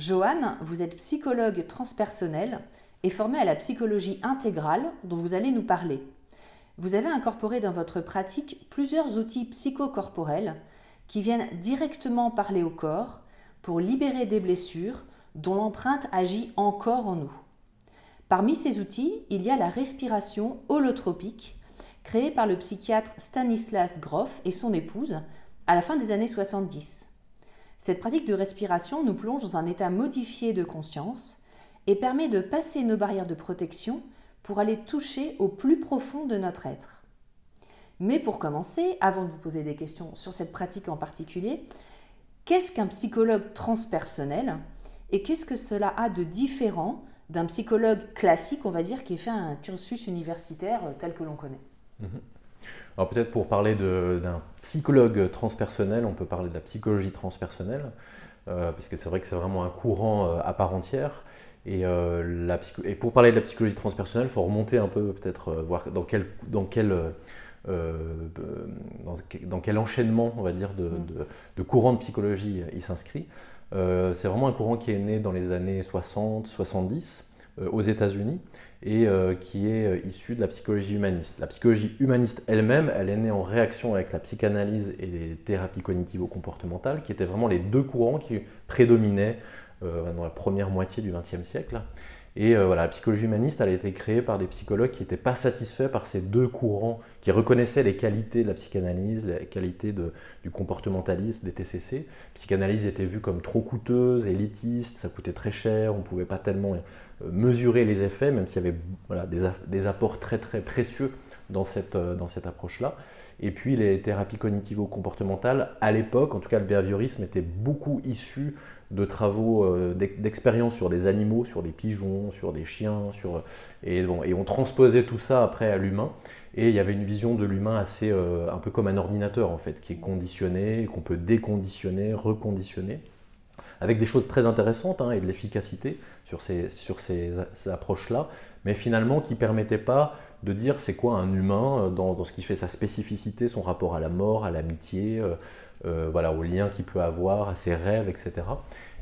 Joanne, vous êtes psychologue transpersonnelle et formée à la psychologie intégrale dont vous allez nous parler. Vous avez incorporé dans votre pratique plusieurs outils psychocorporels qui viennent directement parler au corps pour libérer des blessures dont l'empreinte agit encore en nous. Parmi ces outils, il y a la respiration holotropique créée par le psychiatre Stanislas Grof et son épouse à la fin des années 70. Cette pratique de respiration nous plonge dans un état modifié de conscience et permet de passer nos barrières de protection pour aller toucher au plus profond de notre être. Mais pour commencer, avant de vous poser des questions sur cette pratique en particulier, qu'est-ce qu'un psychologue transpersonnel et qu'est-ce que cela a de différent d'un psychologue classique, on va dire, qui fait un cursus universitaire tel que l'on connaît? Alors peut-être pour parler d'un psychologue transpersonnel, on peut parler de la psychologie transpersonnelle, euh, parce que c'est vrai que c'est vraiment un courant euh, à part entière. Et, euh, la psycho- et pour parler de la psychologie transpersonnelle, il faut remonter un peu, peut-être euh, voir dans quel, dans, quel, euh, dans, que- dans quel enchaînement, on va dire, de, de, de courants de psychologie il s'inscrit. Euh, c'est vraiment un courant qui est né dans les années 60-70 euh, aux États-Unis et euh, qui est euh, issu de la psychologie humaniste. La psychologie humaniste elle-même, elle est née en réaction avec la psychanalyse et les thérapies cognitivo-comportementales, qui étaient vraiment les deux courants qui prédominaient euh, dans la première moitié du XXe siècle. Et voilà, la psychologie humaniste, elle a été créée par des psychologues qui n'étaient pas satisfaits par ces deux courants, qui reconnaissaient les qualités de la psychanalyse, les qualités du comportementalisme, des TCC. La psychanalyse était vue comme trop coûteuse, élitiste, ça coûtait très cher, on ne pouvait pas tellement mesurer les effets, même s'il y avait voilà, des, des apports très très précieux dans cette, euh, dans cette approche-là. Et puis les thérapies cognitivo-comportementales, à l'époque, en tout cas le behaviorisme était beaucoup issu de travaux euh, d'ex- d'expériences sur des animaux, sur des pigeons, sur des chiens, sur, et, bon, et on transposait tout ça après à l'humain. Et il y avait une vision de l'humain assez, euh, un peu comme un ordinateur en fait, qui est conditionné, qu'on peut déconditionner, reconditionner avec des choses très intéressantes hein, et de l'efficacité sur ces, sur ces, approches-là, mais finalement qui ne permettaient pas de dire c'est quoi un humain euh, dans, ce qui fait sa spécificité, son rapport à la mort, à l'amitié, euh, euh, voilà, aux liens qu'il peut avoir, à ses rêves, etc.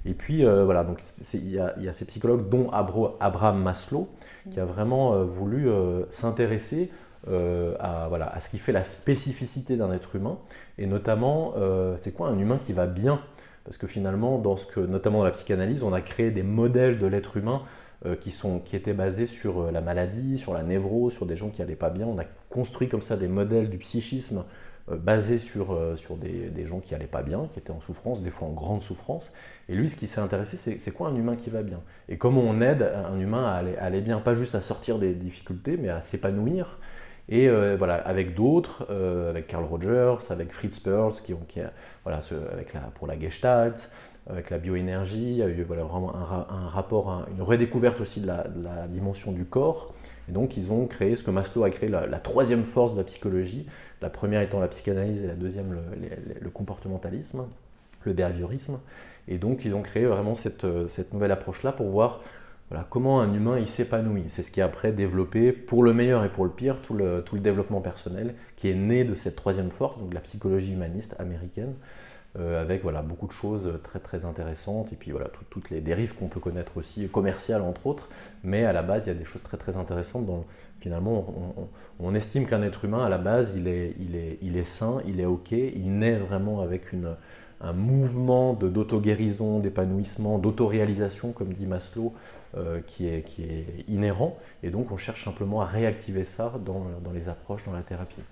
Et puis voilà, donc il y, y a ces psychologues, dont Abro- Abraham Maslow, qui a vraiment voulu s'intéresser à, voilà, à ce qui fait la spécificité d'un être humain, et notamment c'est quoi un humain qui va bien? Parce que finalement, dans ce que, notamment dans la psychanalyse, on a créé des modèles de l'être humain euh, qui, étaient basés sur euh, la maladie, sur la névrose, sur des gens qui n'allaient pas bien. On a construit comme ça des modèles du psychisme euh, basés sur, des, gens qui n'allaient pas bien, qui étaient en souffrance, des fois en grande souffrance. Et lui, ce qui s'est intéressé, c'est quoi un humain qui va bien? Et comment on aide un humain à aller bien, pas juste à sortir des difficultés, mais à s'épanouir. Et euh, voilà, avec d'autres, euh, avec Carl Rogers, avec Fritz Perls, qui ont, voilà, avec la, pour la Gestalt, avec la bioénergie, il y a eu vraiment un, ra- un rapport, un- une redécouverte aussi de la, dimension du corps. Et donc ils ont créé ce que Maslow a créé, la, troisième force de la psychologie, la première étant la psychanalyse et la deuxième le, comportementalisme, le behaviorisme. Et donc ils ont créé vraiment cette, euh, cette nouvelle approche-là pour voir comment un humain il s'épanouit. C'est ce qui a après développé, pour le meilleur et pour le pire, tout le, développement personnel qui est né de cette troisième force, donc la psychologie humaniste américaine, euh, avec voilà, beaucoup de choses très très intéressantes, et puis voilà, toutes les dérives qu'on peut connaître aussi, commerciales entre autres, mais à la base il y a des choses très très intéressantes dont finalement on, estime qu'un être humain à la base il est, il, est, il est sain, il est ok, il naît vraiment avec un mouvement d'auto-guérison, d'épanouissement, d'autoréalisation, comme dit Maslow, euh, qui, est, qui, est, inhérent. Et donc, on cherche simplement à réactiver ça dans, dans les approches, dans la thérapie.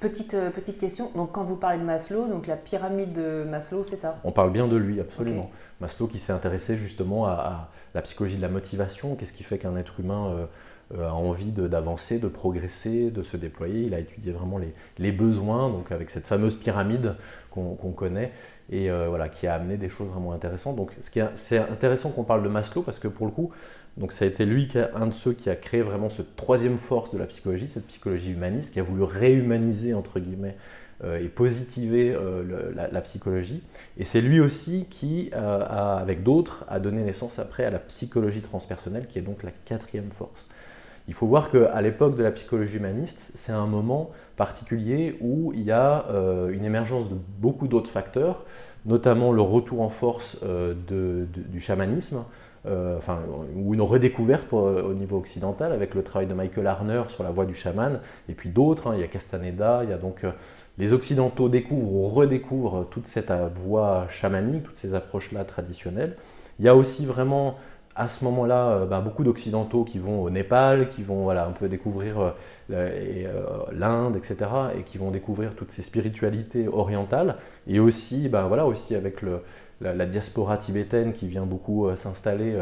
Petite, euh, petite question, donc quand vous parlez de Maslow, donc la pyramide de Maslow, c'est ça? On parle bien de lui, absolument. Maslow qui s'est intéressé justement à, la psychologie de la motivation, qu'est-ce qui fait qu'un être humain euh, a envie d'avancer, de, progresser, de se déployer? Il a étudié vraiment les, les besoins, donc avec cette fameuse pyramide qu'on connaît, et euh, voilà, qui a amené des choses vraiment intéressantes. Donc c'est intéressant qu'on parle de Maslow, parce que pour le coup, donc ça a été lui, qui a, un de ceux qui a créé vraiment cette troisième force de la psychologie, cette psychologie humaniste, qui a voulu réhumaniser, entre guillemets, euh, et positiver la, la, psychologie. Et c'est lui aussi qui, avec d'autres, a donné naissance après à la psychologie transpersonnelle, qui est donc la quatrième force. Il faut voir qu'à l'époque de la psychologie humaniste, c'est un moment particulier où il y a euh, une émergence de beaucoup d'autres facteurs, notamment le retour en force euh, du chamanisme, euh, ou une redécouverte au niveau occidental avec le travail de Michael Arner sur la voie du chaman, et puis d'autres, hein, il y a Castaneda, il y a donc les Occidentaux découvrent ou redécouvrent toute cette voie chamanique, toutes ces approches-là traditionnelles. Il y a aussi vraiment à ce moment-là, euh, bah, beaucoup d'Occidentaux qui vont au Népal, qui vont voilà, découvrir euh, euh, l'Inde, etc., et qui vont découvrir toutes ces spiritualités orientales, et aussi, bah, voilà, aussi avec la, diaspora tibétaine qui vient beaucoup s'installer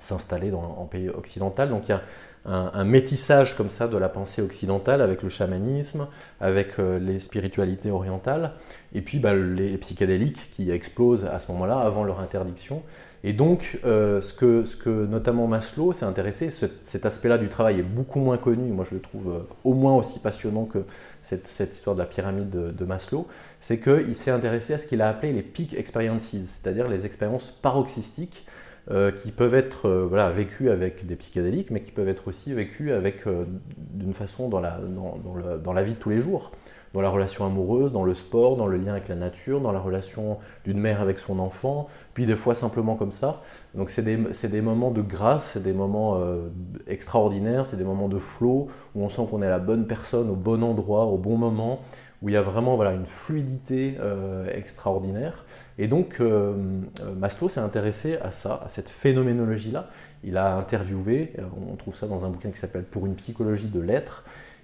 s'installer en pays occidental. Donc il y a un, métissage comme ça de la pensée occidentale avec le chamanisme, avec les spiritualités orientales, et puis bah, les psychédéliques qui explosent à ce moment-là, avant leur interdiction. Et donc, euh, ce, que, notamment Maslow s'est intéressé, cet aspect-là du travail est beaucoup moins connu, moi je le trouve euh, au moins aussi passionnant que cette, cette histoire de la pyramide de, Maslow, c'est qu'il s'est intéressé à ce qu'il a appelé les peak experiences, c'est-à-dire les expériences paroxystiques euh, qui peuvent être voilà, vécues avec des psychédéliques, mais qui peuvent être aussi vécues avec, d'une façon dans la, dans, dans, la vie de tous les jours dans la relation amoureuse, dans le sport, dans le lien avec la nature, dans la relation d'une mère avec son enfant, puis des fois simplement comme ça. Donc c'est des, des, moments de grâce, c'est des moments euh, extraordinaires, c'est des moments de flow où on sent qu'on est la bonne personne au bon endroit, au bon moment, où il y a vraiment voilà, une fluidité euh, extraordinaire. Et donc euh, Maslow s'est intéressé à ça, à cette phénoménologie-là. Il a interviewé, on trouve ça dans un bouquin qui s'appelle Pour une psychologie de l'être,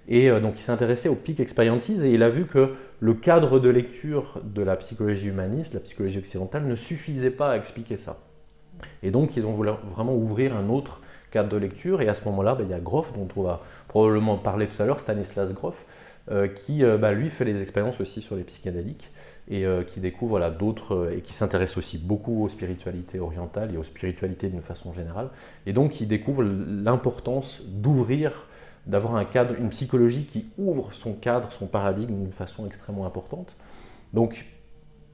et euh, donc il s'est intéressé aux peak experiences et il a vu que le cadre de lecture de la psychologie humaniste, la psychologie occidentale, ne suffisait pas à expliquer ça. Et donc ils ont voulu vraiment ouvrir un autre cadre de lecture. Et à ce moment-là, ben, il y a Groff, dont on va probablement parler tout à l'heure, Stanislas Groff, euh, qui euh, bah, lui fait les expériences aussi sur les psychédéliques et qui découvre d'autres et qui s'intéresse aussi beaucoup aux spiritualités orientales et aux spiritualités d'une façon générale. Et donc il découvre l'importance d'ouvrir d'avoir un cadre, une psychologie qui ouvre son cadre, son paradigme d'une façon extrêmement importante. Donc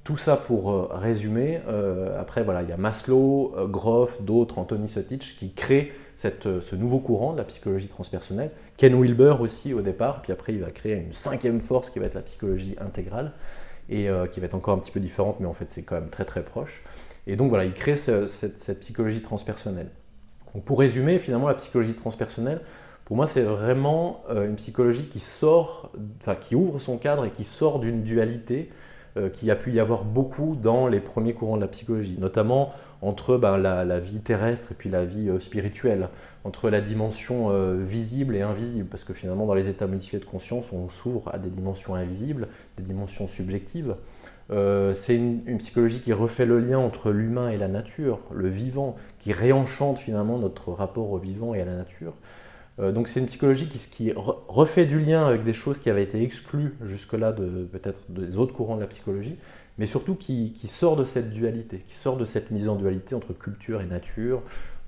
tout ça pour euh, résumer. Euh, après, voilà, il y a Maslow, euh, Groff, d'autres, Anthony Sotich, qui créent cette, ce nouveau courant de la psychologie transpersonnelle. Ken Wilber aussi au départ, puis après il va créer une cinquième force qui va être la psychologie intégrale, et qui va être encore un petit peu différente, mais en fait c'est quand même très très proche. Et donc voilà, il crée cette, cette, psychologie transpersonnelle. Donc pour résumer, finalement, la psychologie transpersonnelle, pour moi, c'est vraiment euh, une psychologie qui sort, enfin, qui ouvre son cadre et qui sort d'une dualité euh, qui a pu y avoir beaucoup dans les premiers courants de la psychologie, notamment entre ben, la, vie terrestre et puis la vie euh, spirituelle, entre la dimension visible et invisible, parce que finalement, dans les états modifiés de conscience, on s'ouvre à des dimensions invisibles, des dimensions subjectives. c'est une, une, psychologie qui refait le lien entre l'humain et la nature, le vivant, qui réenchante finalement notre rapport au vivant et à la nature. Euh, donc c'est une psychologie qui, refait du lien avec des choses qui avaient été exclues jusque-là peut-être des autres courants de la psychologie, mais surtout qui, sort de cette dualité, qui sort de cette mise en dualité entre culture et nature,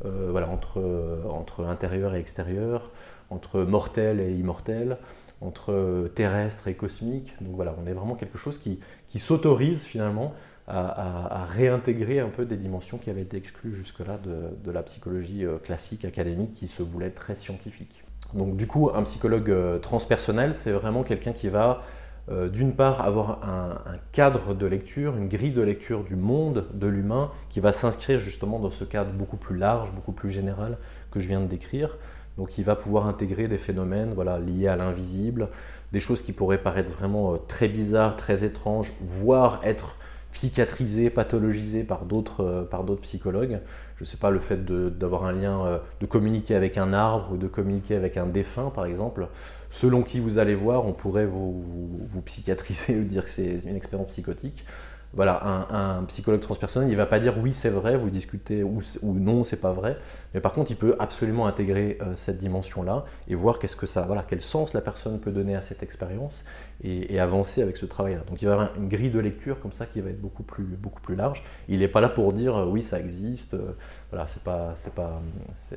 euh, voilà, entre, entre intérieur et extérieur, entre mortel et immortel, entre terrestre et cosmique. Donc voilà, on est vraiment quelque chose qui, qui s'autorise finalement à, réintégrer un peu des dimensions qui avaient été exclues jusque-là de, la psychologie euh, classique académique qui se voulait très scientifique. Donc du coup, un psychologue euh, transpersonnel, c'est vraiment quelqu'un qui va euh, d'une part avoir un, cadre de lecture, une grille de lecture du monde, de l'humain, qui va s'inscrire justement dans ce cadre beaucoup plus large, beaucoup plus général que je viens de décrire. Donc il va pouvoir intégrer des phénomènes voilà, liés à l'invisible, des choses qui pourraient paraître vraiment très bizarres, très étranges, voire être psychiatrisé, pathologisé par d'autres euh, psychologues. Je ne sais pas, le fait d'avoir un lien, euh, de communiquer avec un arbre ou de communiquer avec un défunt, par exemple. Selon qui vous allez voir, on pourrait vous, vous psychiatriser ou dire que c'est une expérience psychotique voilà, un, psychologue transpersonnel, il ne va pas dire oui c'est vrai, vous discutez ou, ou non c'est pas vrai, mais par contre il peut absolument intégrer euh, cette dimension-là et voir qu'est-ce que ça, voilà, quel sens la personne peut donner à cette expérience et, avancer avec ce travail-là. Donc il va y avoir une grille de lecture comme ça qui va être beaucoup plus, beaucoup plus large. Il n'est pas là pour dire euh, oui ça existe, euh, voilà, c'est pas, c'est pas,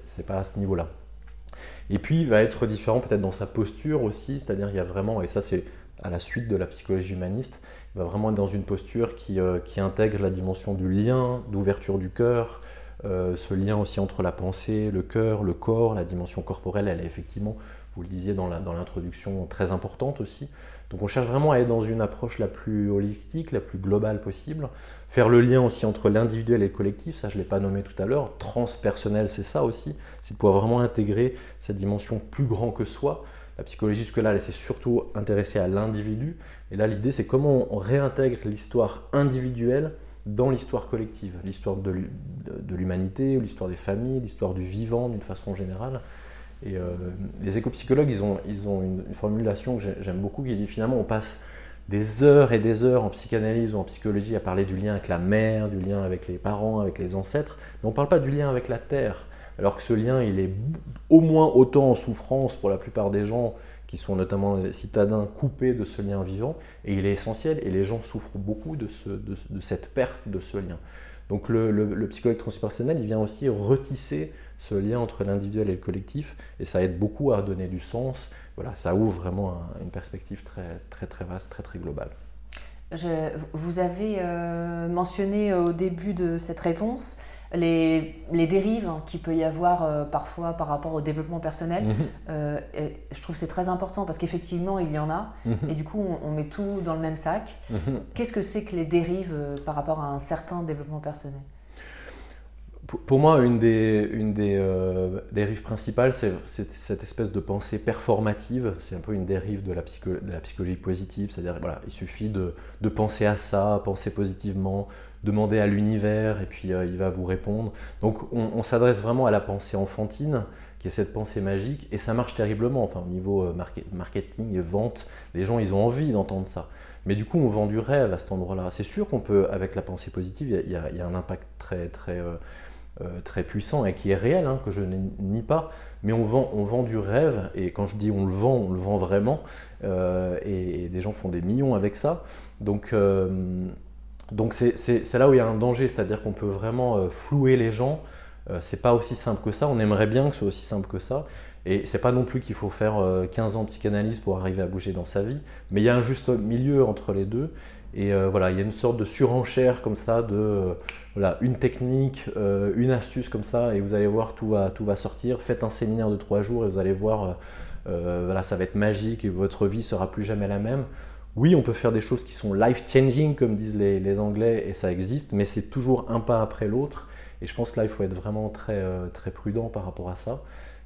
c'est, pas à ce niveau-là. Et puis il va être différent peut-être dans sa posture aussi, c'est-à-dire il y a vraiment, et ça c'est à la suite de la psychologie humaniste, va vraiment être dans une posture qui, euh, qui intègre la dimension du lien, d'ouverture du cœur, euh, ce lien aussi entre la pensée, le cœur, le corps, la dimension corporelle, elle est effectivement, vous le disiez dans l'introduction, très importante aussi. Donc on cherche vraiment à être dans une approche la plus holistique, la plus globale possible. Faire le lien aussi entre l'individuel et le collectif, ça je ne l'ai pas nommé tout à l'heure. Transpersonnel, c'est ça aussi, c'est de pouvoir vraiment intégrer cette dimension plus grand que soi. La psychologie jusque-là, elle s'est surtout intéressée à l'individu, et là, l'idée, c'est comment on réintègre l'histoire individuelle dans l'histoire collective, l'histoire de l'humanité, l'histoire des familles, l'histoire du vivant d'une façon générale. Et euh, les éco-psychologues, ils ont, ils ont une, formulation que j'aime beaucoup qui dit finalement on passe des heures et des heures en psychanalyse ou en psychologie à parler du lien avec la mère, du lien avec les parents, avec les ancêtres, mais on ne parle pas du lien avec la terre. Alors que ce lien, il est au moins autant en souffrance pour la plupart des gens qui sont notamment les citadins coupés de ce lien vivant, et il est essentiel, et les gens souffrent beaucoup de, cette perte de ce lien. Donc le, psychologue transpersonnel, il vient aussi retisser ce lien entre l'individuel et le collectif, et ça aide beaucoup à donner du sens. Voilà, ça ouvre vraiment une perspective très, très, très vaste, très, très globale. vous avez euh, mentionné au début de cette réponse les, dérives qu'il peut y avoir euh, parfois par rapport au développement personnel. Mhm. Euh, je trouve que c'est très important parce qu'effectivement, il y en a. Mhm. Et du coup, on, met tout dans le même sac. Mhm. Qu'est-ce que c'est que les dérives euh, par rapport à un certain développement personnel? Pour moi, une des, une des dérives principales, c'est cette espèce de pensée performative. C'est un peu une dérive de la, de la psychologie positive. C'est-à-dire, voilà, il suffit de, de, penser à ça, penser positivement, demander à l'univers et puis euh, il va vous répondre. Donc on, s'adresse vraiment à la pensée enfantine, qui est cette pensée magique, et ça marche terriblement. Enfin, au niveau euh, marketing et vente, les gens, ils ont envie d'entendre ça. Mais du coup, on vend du rêve à cet endroit-là. C'est sûr qu'on peut, avec la pensée positive, il y, a un impact très, très, euh, très puissant et qui est réel, hein, que je nie pas. Mais on vend, on vend du rêve, et quand je dis on le vend, on le vend vraiment, et, des gens font des millions avec ça. Donc, donc c'est là où il y a un danger, c'est-à-dire qu'on peut vraiment euh, flouer les gens. Euh, c'est pas aussi simple que ça. On aimerait bien que ce soit aussi simple que ça. Et c'est pas non plus qu'il faut faire 15 euh, ans de psychanalyse pour arriver à bouger dans sa vie. Mais il y a un juste milieu entre les deux. Et voilà, il y a une sorte de surenchère comme ça de voilà, une technique, une astuce comme ça, et vous allez voir, tout va, tout va sortir. Faites un séminaire de trois jours et vous allez voir, voilà, ça va être magique et votre vie sera plus jamais la même oui, on peut faire des choses qui sont life-changing, comme disent les, Anglais, et ça existe, mais c'est toujours un pas après l'autre. Et je pense que là, il faut être vraiment très, euh, très prudent par rapport à ça.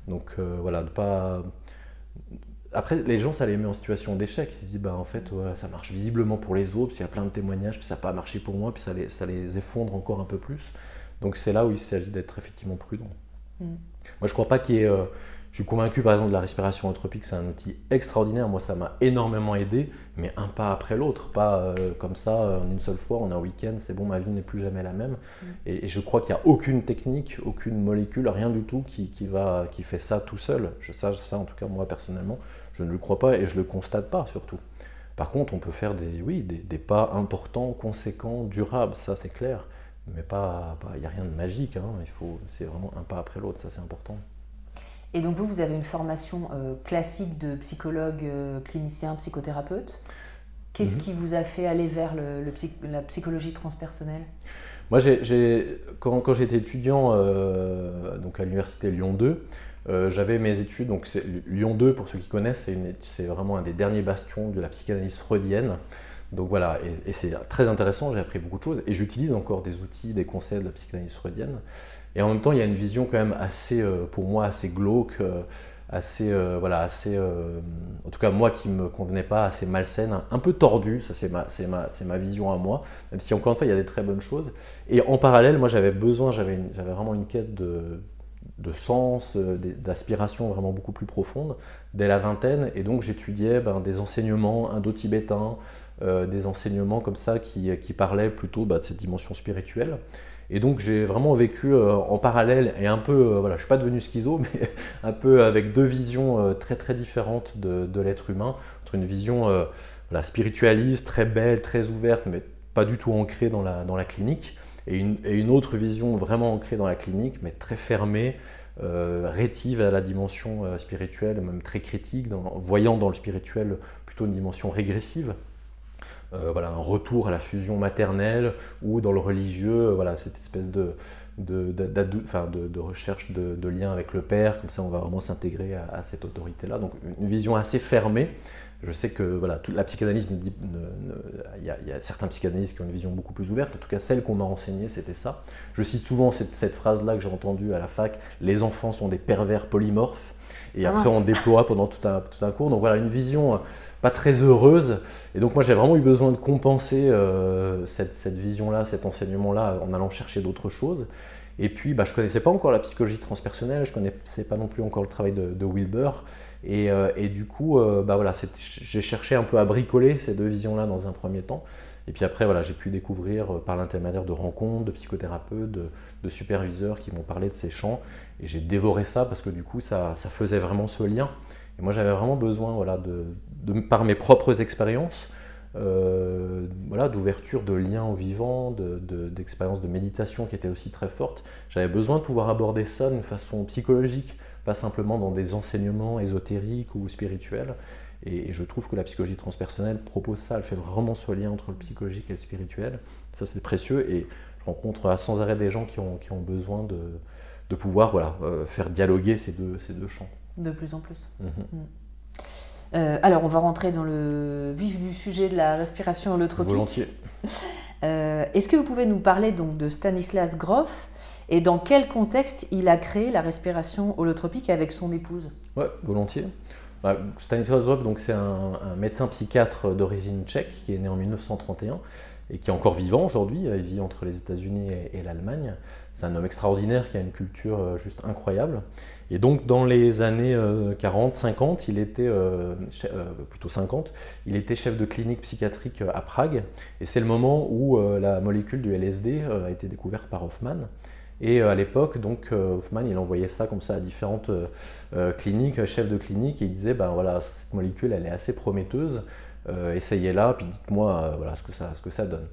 Donc euh, voilà, de pas. Après, les gens, ça les met en situation d'échec. Ils se disent, bah, en fait, ça marche visiblement pour les autres, puis il y a plein de témoignages, puis ça n'a pas marché pour moi, puis ça les, ça les effondre encore un peu plus. Donc c'est là où il s'agit d'être effectivement prudent. Mm. Moi, je ne crois pas qu'il y ait. Euh, je suis convaincu par exemple de la respiration anthropique, c'est un outil extraordinaire. Moi, ça m'a énormément aidé, mais un pas après l'autre, pas euh, comme ça en une seule fois. On est un week-end, c'est bon, ma vie n'est plus jamais la même. Mm. Et, je crois qu'il n'y a aucune technique, aucune molécule, rien du tout qui, va, qui fait ça tout seul. Je sache ça, en tout cas moi personnellement, je ne le crois pas et je le constate pas surtout. Par contre, on peut faire des, oui, des, pas importants, conséquents, durables, ça c'est clair. Mais pas, il n'y a rien de magique. Hein. Il faut, c'est vraiment un pas après l'autre, ça c'est important. Et donc vous, vous avez une formation euh, classique de psychologue, euh, clinicien, psychothérapeute Qu'est-ce mhm. qui vous a fait aller vers le, la psychologie transpersonnelle? Moi, quand, quand j'étais étudiant euh, donc à l'université Lyon 2, euh, j'avais mes études, donc Lyon 2, pour ceux qui connaissent, c'est vraiment un des derniers bastions de la psychanalyse freudienne. Donc voilà, et, c'est très intéressant, j'ai appris beaucoup de choses, et j'utilise encore des outils, des conseils de la psychanalyse freudienne. Et en même temps, il y a une vision quand même assez, euh, pour moi, assez glauque, euh, assez, euh, voilà, assez, en tout cas moi qui me convenait pas, assez malsaine, un peu tordue, ça c'est ma, c'est ma, c'est ma vision à moi, même si encore une fois il y a des très bonnes choses. Et en parallèle, moi j'avais besoin, j'avais, j'avais vraiment une quête de, de sens, d'aspiration vraiment beaucoup plus profonde dès la vingtaine, et donc j'étudiais ben, des enseignements indo-tibétains, des enseignements comme ça qui, qui parlaient plutôt bah, de cette dimension spirituelle. Et donc j'ai vraiment vécu euh, en parallèle et un peu, euh, voilà, je suis pas devenu schizo, mais un peu avec deux visions très très différentes de, l'être humain, entre une vision spiritualiste, très belle, très ouverte, mais pas du tout ancrée dans la, dans la clinique, et une, et une, autre vision vraiment ancrée dans la clinique, mais très fermée, rétive à la dimension spirituelle, même très critique, voyant dans le spirituel plutôt une dimension régressive. Euh, voilà, un retour à la fusion maternelle ou dans le religieux, euh, voilà, cette espèce de, de, de, recherche de, lien avec le père, comme ça on va vraiment s'intégrer à, cette autorité-là. Donc une vision assez fermée. Je sais que voilà, toute la psychanalyse, il y, a certains psychanalystes qui ont une vision beaucoup plus ouverte. En tout cas, celle qu'on m'a enseignée, c'était ça. Je cite souvent cette, cette phrase-là que j'ai entendue à la fac les enfants sont des pervers polymorphes. Et ah, après, on déploie pendant tout un, tout un cours. Donc voilà, une vision pas très heureuse. Et donc moi j'ai vraiment eu besoin de compenser euh, cette, vision-là, cet enseignement-là en allant chercher d'autres choses. Et puis bah, je ne connaissais pas encore la psychologie transpersonnelle, je ne connaissais pas non plus encore le travail de, Wilber. Et, euh, et, du coup, euh, bah, voilà, j'ai cherché un peu à bricoler ces deux visions-là dans un premier temps. Et puis après, voilà, j'ai pu découvrir par l'intermédiaire de rencontres, de psychothérapeutes, de, de superviseurs qui m'ont parlé de ces champs. Et j'ai dévoré ça parce que du coup, ça, ça faisait vraiment ce lien. Et moi, j'avais vraiment besoin, voilà, de, par mes propres expériences, euh, voilà, d'ouverture, de liens au vivant, d'expériences de, de, méditation qui étaient aussi très fortes. J'avais besoin de pouvoir aborder ça d'une façon psychologique, pas simplement dans des enseignements ésotériques ou spirituels. Et, je trouve que la psychologie transpersonnelle propose ça, elle fait vraiment ce lien entre le psychologique et le spirituel. Ça, c'est précieux. Et je rencontre sans arrêt des gens qui ont, qui ont besoin de, de pouvoir voilà, euh, faire dialoguer ces deux, ces deux champs. De plus en plus. Mhm. Mm. Euh, alors, on va rentrer dans le vif du sujet de la respiration holotropique. Volontiers. Euh, est-ce que vous pouvez nous parler donc de Stanislas Grof et dans quel contexte il a créé la respiration holotropique avec son épouse? Oui, volontiers. Bah, Stanislas Grof, donc c'est un, médecin psychiatre d'origine tchèque qui est né en 1931 et qui est encore vivant aujourd'hui. Il vit entre les États-Unis et l'Allemagne. C'est un homme extraordinaire qui a une culture euh, juste incroyable. Et donc dans les années 40, euh, 50, il était, euh, plutôt 50, il était chef de clinique psychiatrique à Prague. Et c'est le moment où la molécule du LSD a été découverte par Hoffman. Et à l'époque, donc Hoffman, il envoyait ça comme ça à différentes cliniques, chefs de clinique, et il disait, ben voilà, cette molécule, elle est assez prometteuse, essayez-la, puis dites-moi voilà, ce, ce que ça donne.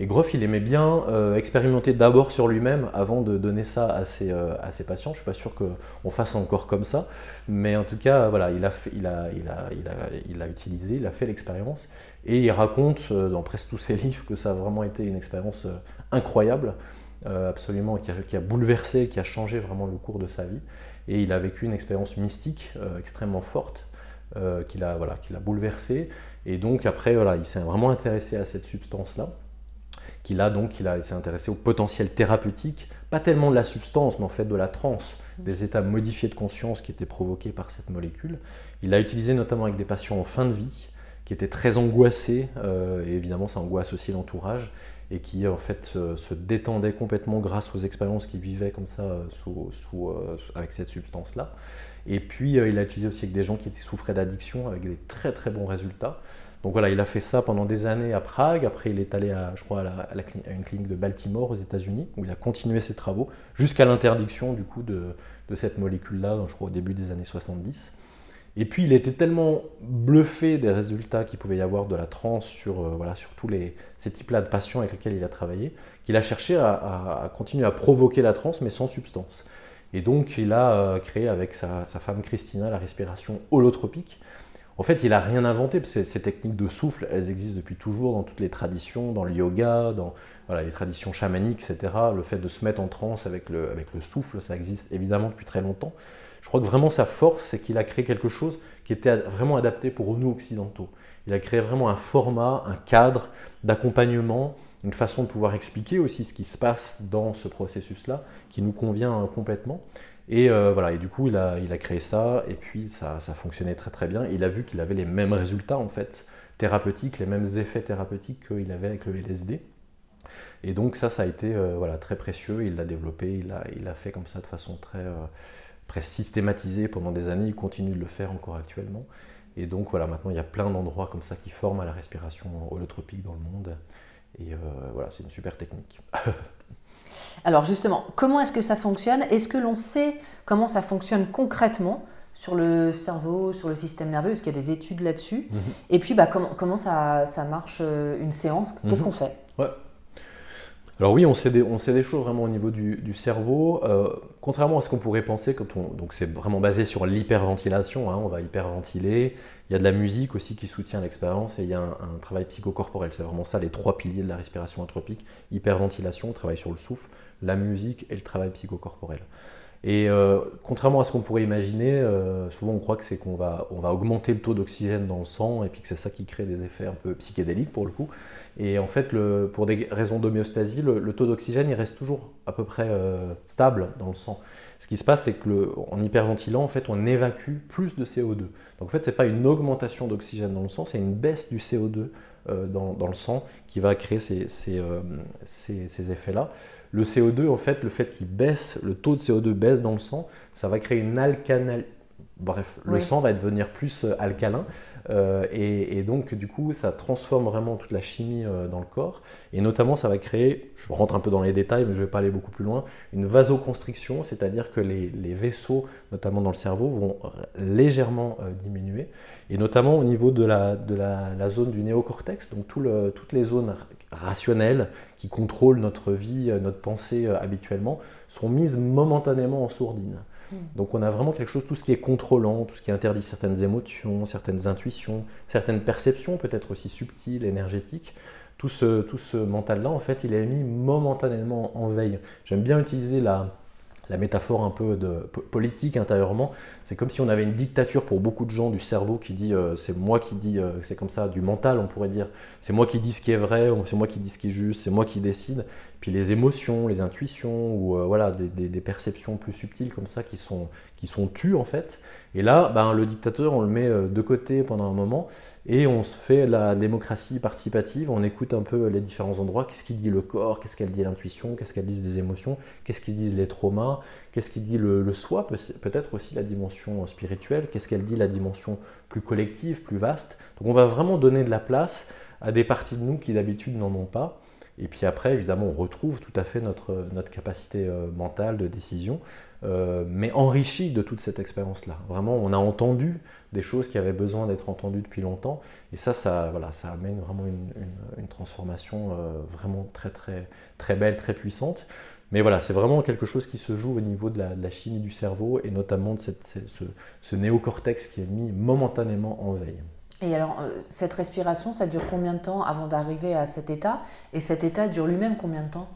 Et Groff, il aimait bien euh, expérimenter d'abord sur lui-même avant de donner ça à ses, euh, à ses patients. Je ne suis pas sûr qu'on fasse encore comme ça, mais en tout cas, voilà, il a, il a, il a, il a, il a utilisé, il a fait l'expérience, et il raconte euh, dans presque tous ses livres que ça a vraiment été une expérience incroyable, absolument, qui a, qui a, bouleversé, qui a changé vraiment le cours de sa vie, et il a vécu une expérience mystique extrêmement forte. qu'il a, voilà, a bouleversé et donc après voilà, il s'est vraiment intéressé à cette substance là qu'il a donc, il, s'est intéressé au potentiel thérapeutique, pas tellement de la substance, mais en fait de la transe, des états modifiés de conscience qui étaient provoqués par cette molécule. Il l'a utilisé notamment avec des patients en fin de vie, qui étaient très angoissés, euh, et évidemment ça angoisse aussi l'entourage, et qui en fait se détendaient complètement grâce aux expériences qu'ils vivaient comme ça euh, sous, euh, avec cette substance-là. Et puis il l'a utilisé aussi avec des gens qui souffraient d'addiction, avec des très très bons résultats. Donc voilà, il a fait ça pendant des années à Prague. Après, il est allé, à, je crois, à, une clinique de Baltimore aux États-Unis, où il a continué ses travaux jusqu'à l'interdiction du coup de, cette molécule-là, je crois au début des années 70. Et puis, il était tellement bluffé des résultats qu'il pouvait y avoir de la transe sur, euh, voilà, sur tous ces types-là de patients avec lesquels il a travaillé, qu'il a cherché à, continuer à provoquer la transe, mais sans substance. Et donc, il a euh, créé avec sa femme Christina la respiration holotropique En fait, il n'a rien inventé, parce que ces techniques de souffle, elles existent depuis toujours dans toutes les traditions, dans le yoga, dans les traditions chamaniques, etc. Le fait de se mettre en transe avec le, avec le souffle, ça existe évidemment depuis très longtemps. Je crois que vraiment sa force, c'est qu'il a créé quelque chose qui était vraiment adapté pour nous occidentaux. Il a créé vraiment un format, un cadre d'accompagnement, une façon de pouvoir expliquer aussi ce qui se passe dans ce processus-là, qui nous convient complètement. Et euh, voilà, et du coup, il a, il a créé ça, et puis ça, ça fonctionnait très très bien. Il a vu qu'il avait les mêmes résultats en fait thérapeutiques, les mêmes effets thérapeutiques qu'il avait avec le LSD. Et donc ça, ça a été euh, voilà, très précieux. Il l'a développé, il l'a il a fait comme ça de façon très, euh, très systématisée pendant des années. Il continue de le faire encore actuellement. Et donc voilà, maintenant il y a plein d'endroits comme ça qui forment à la respiration holotropique dans le monde. Et voilà, c'est une super technique. Alors justement, comment est-ce que ça fonctionne? Est-ce que l'on sait comment ça fonctionne concrètement sur le cerveau, sur le système nerveux? Est-ce qu'il y a des études là-dessus? Mhm. Et puis, bah, comment, comment ça, ça, marche euh, une séance? Qu'est-ce mhm. qu'on fait? Ouais. Alors oui, on sait, des, choses vraiment au niveau du, cerveau. Euh, contrairement à ce qu'on pourrait penser, quand on, donc c'est vraiment basé sur l'hyperventilation, hein, on va hyperventiler. Il y a de la musique aussi qui soutient l'expérience et il y a un, un travail psychocorporel. C'est vraiment ça les trois piliers de la respiration anthropique. Hyperventilation, on travaille sur le souffle, la musique et le travail psychocorporel. Et euh, contrairement à ce qu'on pourrait imaginer, euh, souvent on croit que c'est qu'on va, on va augmenter le taux d'oxygène dans le sang et puis que c'est ça qui crée des effets un peu psychédéliques pour le coup. Et en fait, le, pour des raisons d'homéostasie, le, taux d'oxygène il reste toujours à peu près euh, stable dans le sang. Ce qui se passe, c'est qu'en hyperventilant, en fait, on évacue plus de CO2. Donc en fait, ce n'est pas une augmentation d'oxygène dans le sang, c'est une baisse du CO2 dans, le sang qui va créer ces, ces, ces effets-là. Le CO2, en fait, le fait qu'il baisse, le taux de CO2 baisse dans le sang, ça va créer une alcanal... Bref, le sang va devenir plus euh, alcalin. Euh, et, donc du coup ça transforme vraiment toute la chimie euh, dans le corps. Et notamment ça va créer, je rentre un peu dans les détails mais je vais pas aller beaucoup plus loin, une vasoconstriction, c'est-à-dire que les, vaisseaux, notamment dans le cerveau, vont légèrement diminuer. Et notamment au niveau de la, de la, zone du néocortex, donc tout le, toutes les zones rationnelles qui contrôlent notre vie, euh, notre pensée euh, habituellement, sont mises momentanément en sourdine. Hmm. Donc on a vraiment quelque chose, tout ce qui est contrôlant, tout ce qui interdit certaines émotions, certaines intuitions, certaines perceptions, peut-être aussi subtiles, énergétiques. Tout ce, tout ce mental-là, en fait, il est mis momentanément en veille. J'aime bien utiliser la, la métaphore un peu de politique intérieurement, c'est comme si on avait une dictature pour beaucoup de gens du cerveau qui dit euh, c'est moi qui dis, euh, c'est comme ça, du mental on pourrait dire, c'est moi qui dis ce qui est vrai, c'est moi qui dis ce qui est juste, c'est moi qui décide. Puis les émotions, les intuitions ou euh, voilà des, perceptions plus subtiles comme ça qui sont, qui sont tues en fait. Et là, ben, le dictateur on le met de côté pendant un moment et on se fait la démocratie participative, on écoute un peu les différents endroits, qu'est-ce qu'il dit le corps, qu'est-ce qu'elle dit l'intuition, qu'est-ce qu'elle disent les émotions, qu'est-ce qu'ils disent les traumas, qu'est-ce qu'il dit le, soi, peut-être aussi la dimension spirituelle, qu'est-ce qu'elle dit la dimension plus collective, plus vaste? Donc on va vraiment donner de la place à des parties de nous qui d'habitude n'en ont pas. Et puis après, évidemment, on retrouve tout à fait notre, notre capacité euh, mentale de décision, euh, mais enrichie de toute cette expérience-là. Vraiment, on a entendu des choses qui avaient besoin d'être entendues depuis longtemps, et ça, ça, voilà, ça amène vraiment une, transformation euh, vraiment très, très, très belle, très puissante. Mais voilà, c'est vraiment quelque chose qui se joue au niveau de la, chimie du cerveau, et notamment de ce néocortex qui est mis momentanément en veille. Et alors, euh, cette respiration, ça dure combien de temps avant d'arriver à cet état? Et cet état dure lui-même combien de temps?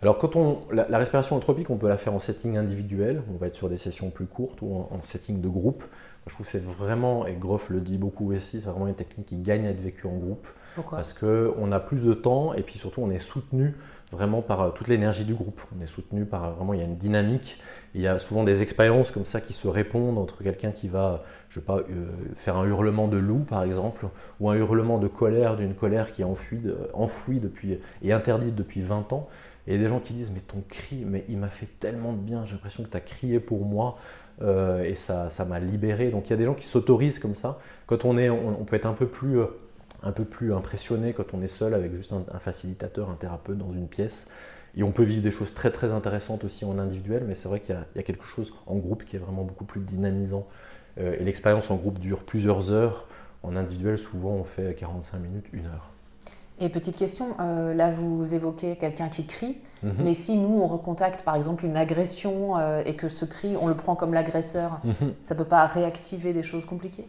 Alors, quand on, la, respiration anthropique, on peut la faire en setting individuel. On va être sur des sessions plus courtes ou en, setting de groupe. Je trouve que c'est vraiment, et Groff le dit beaucoup aussi, c'est vraiment une technique qui gagne à être vécue en groupe. Pourquoi? Parce qu'on a plus de temps et puis surtout, on est soutenu vraiment par euh, toute l'énergie du groupe. On est soutenu par euh, vraiment, il y a une dynamique. Il y a souvent des expériences comme ça qui se répondent entre quelqu'un qui va, je sais pas, euh, faire un hurlement de loup par exemple, ou un hurlement de colère, d'une colère qui est enfouie, depuis, et interdite depuis 20 ans. Et des gens qui disent, mais ton cri, mais il m'a fait tellement de bien, j'ai l'impression que tu as crié pour moi. et ça m'a libéré. Donc il y a des gens qui s'autorisent comme ça. Quand on est, on, peut être un peu plus un peu plus impressionné quand on est seul avec juste un, facilitateur, un thérapeute dans une pièce. Et on peut vivre des choses très très intéressantes aussi en individuel, mais c'est vrai qu'il y, a quelque chose en groupe qui est vraiment beaucoup plus dynamisant. Euh, et l'expérience en groupe dure plusieurs heures. En individuel, souvent on fait 45 minutes, une heure. Et petite question, euh, là vous évoquez quelqu'un qui crie, mhm. mais si nous on recontacte par exemple une agression euh, et que ce cri on le prend comme l'agresseur, mhm. ça ne peut pas réactiver des choses compliquées?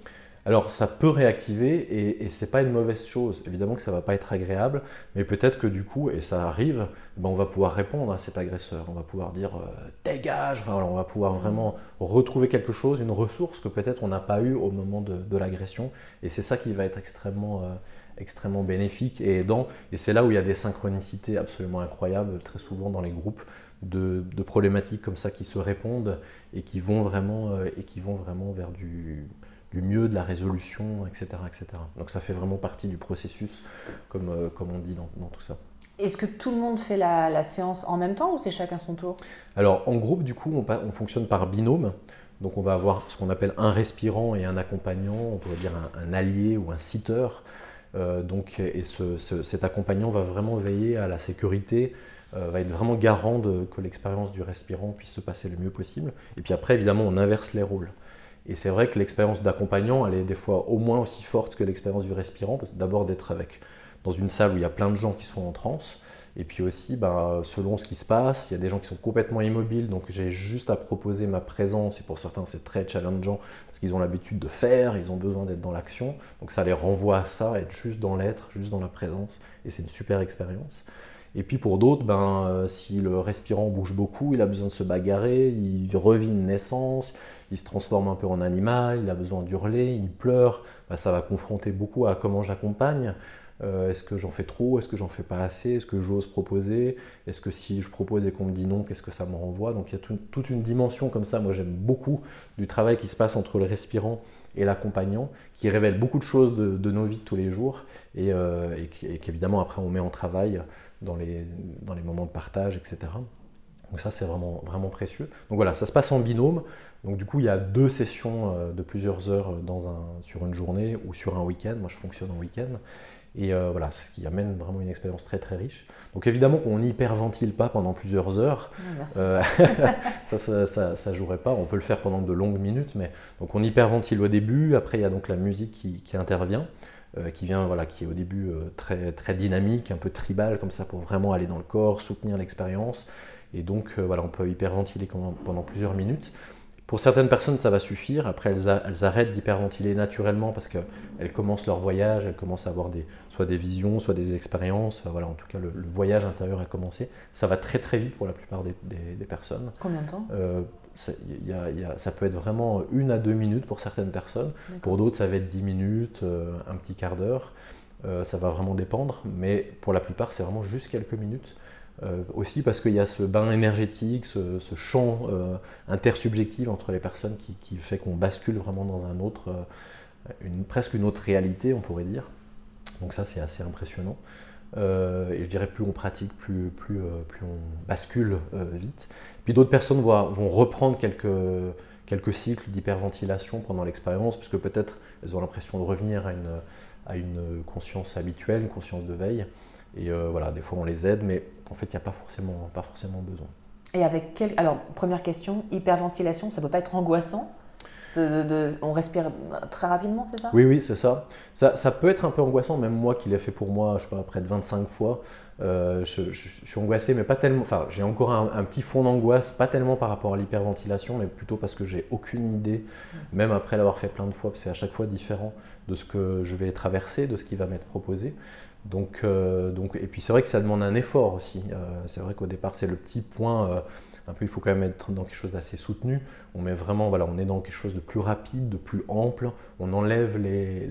Alors ça peut réactiver et, et c'est pas une mauvaise chose. Évidemment que ça va pas être agréable, mais peut-être que du coup, et ça arrive, ben on va pouvoir répondre à cet agresseur. On va pouvoir dire euh, dégage. Enfin, on va pouvoir vraiment retrouver quelque chose, une ressource que peut-être on n'a pas eu au moment de, l'agression. Et c'est ça qui va être extrêmement euh, extrêmement bénéfique et aidant. Et c'est là où il y a des synchronicités absolument incroyables, très souvent dans les groupes de, problématiques comme ça qui se répondent et qui vont vraiment, euh, et qui vont vraiment vers du, du mieux, de la résolution, etc., etc. Donc ça fait vraiment partie du processus, comme, euh, comme on dit dans, tout ça. Est-ce que tout le monde fait la, séance en même temps ou c'est chacun son tour? Alors en groupe, du coup, on, on, fonctionne par binôme. Donc on va avoir ce qu'on appelle un respirant et un accompagnant, on pourrait dire un, allié ou un sitter. Euh, donc, et cet accompagnant va vraiment veiller à la sécurité, euh, va être vraiment garant de, que l'expérience du respirant puisse se passer le mieux possible. Et puis après, évidemment, on inverse les rôles. Et c'est vrai que l'expérience d'accompagnant, elle est des fois au moins aussi forte que l'expérience du respirant, parce que d'abord d'être avec dans une salle où il y a plein de gens qui sont en transe, et puis aussi, ben, selon ce qui se passe, il y a des gens qui sont complètement immobiles, donc j'ai juste à proposer ma présence, et pour certains c'est très challengeant, parce qu'ils ont l'habitude de faire, ils ont besoin d'être dans l'action, donc ça les renvoie à ça, être juste dans l'être, juste dans la présence, et c'est une super expérience. Et puis pour d'autres, ben, euh, si le respirant bouge beaucoup, il a besoin de se bagarrer, il revit une naissance, il se transforme un peu en animal, il a besoin d'hurler, il pleure, ben, ça va confronter beaucoup à comment j'accompagne. Euh, est-ce que j'en fais trop? Est-ce que j'en fais pas assez? Est-ce que j'ose proposer? Est-ce que si je propose et qu'on me dit non, qu'est-ce que ça me renvoie? Donc il y a toute une dimension comme ça. Moi j'aime beaucoup du travail qui se passe entre le respirant et l'accompagnant, qui révèle beaucoup de choses de, nos vies de tous les jours et, euh, et qu'évidemment après on met en travail dans les, dans les moments de partage, etc. Donc ça, c'est vraiment, vraiment précieux. Donc voilà, ça se passe en binôme. Donc du coup, il y a deux sessions euh, de plusieurs heures dans un, sur une journée ou sur un week-end. Moi, je fonctionne en week-end. Et euh, voilà, ce qui amène vraiment une expérience très très riche. Donc évidemment qu'on n'hyperventile pas pendant plusieurs heures. Euh, ça, ça, ça, jouerait pas. On peut le faire pendant de longues minutes, mais donc on hyperventile au début. Après, il y a donc la musique qui, qui intervient. Euh, qui vient, voilà, qui est au début euh, très, très dynamique, un peu tribal comme ça pour vraiment aller dans le corps, soutenir l'expérience. Et donc euh, voilà, on peut hyperventiler pendant plusieurs minutes. Pour certaines personnes, ça va suffire. Après, elles, elles arrêtent d'hyperventiler naturellement parce qu'elles commencent leur voyage, elles commencent à avoir des, soit des visions, soit des expériences. voilà, en tout cas, le, voyage intérieur a commencé. Ça va très très vite pour la plupart des, des, personnes. Combien de temps? Ça, peut être vraiment une à deux minutes pour certaines personnes. Pour d'autres, ça va être dix minutes, euh, un petit quart d'heure. Euh, ça va vraiment dépendre. Mais pour la plupart, c'est vraiment juste quelques minutes. Euh, aussi parce qu'il y a ce bain énergétique, ce, champ intersubjectif entre les personnes qui, fait qu'on bascule vraiment dans un autre, une, presque une autre réalité, on pourrait dire. Donc ça, c'est assez impressionnant. Euh, et je dirais plus on pratique, plus, euh, on bascule euh, vite. Puis d'autres personnes vont, reprendre quelques, cycles d'hyperventilation pendant l'expérience, puisque peut-être elles ont l'impression de revenir à une conscience habituelle, une conscience de veille. Et voilà, des fois on les aide, mais en fait il n'y a pas forcément, pas forcément besoin. Et avec quel... Alors, première question, hyperventilation, ça ne peut pas être angoissant on respire très rapidement, c'est ça? Oui, oui, c'est ça. ça. peut être un peu angoissant, même moi qui l'ai fait pour moi, je sais pas, près de 25 fois. Euh, je, suis angoissé, mais pas tellement. Enfin, j'ai encore un, petit fond d'angoisse, pas tellement par rapport à l'hyperventilation, mais plutôt parce que j'ai aucune idée, même après l'avoir fait plein de fois, parce que c'est à chaque fois différent de ce que je vais traverser, de ce qui va m'être proposé. Donc, euh, donc, et puis c'est vrai que ça demande un effort aussi. Euh, c'est vrai qu'au départ, c'est le petit point un peu, il faut quand même être dans quelque chose d'assez soutenu. On met vraiment, voilà, on est dans quelque chose de plus rapide, de plus ample. On enlève les,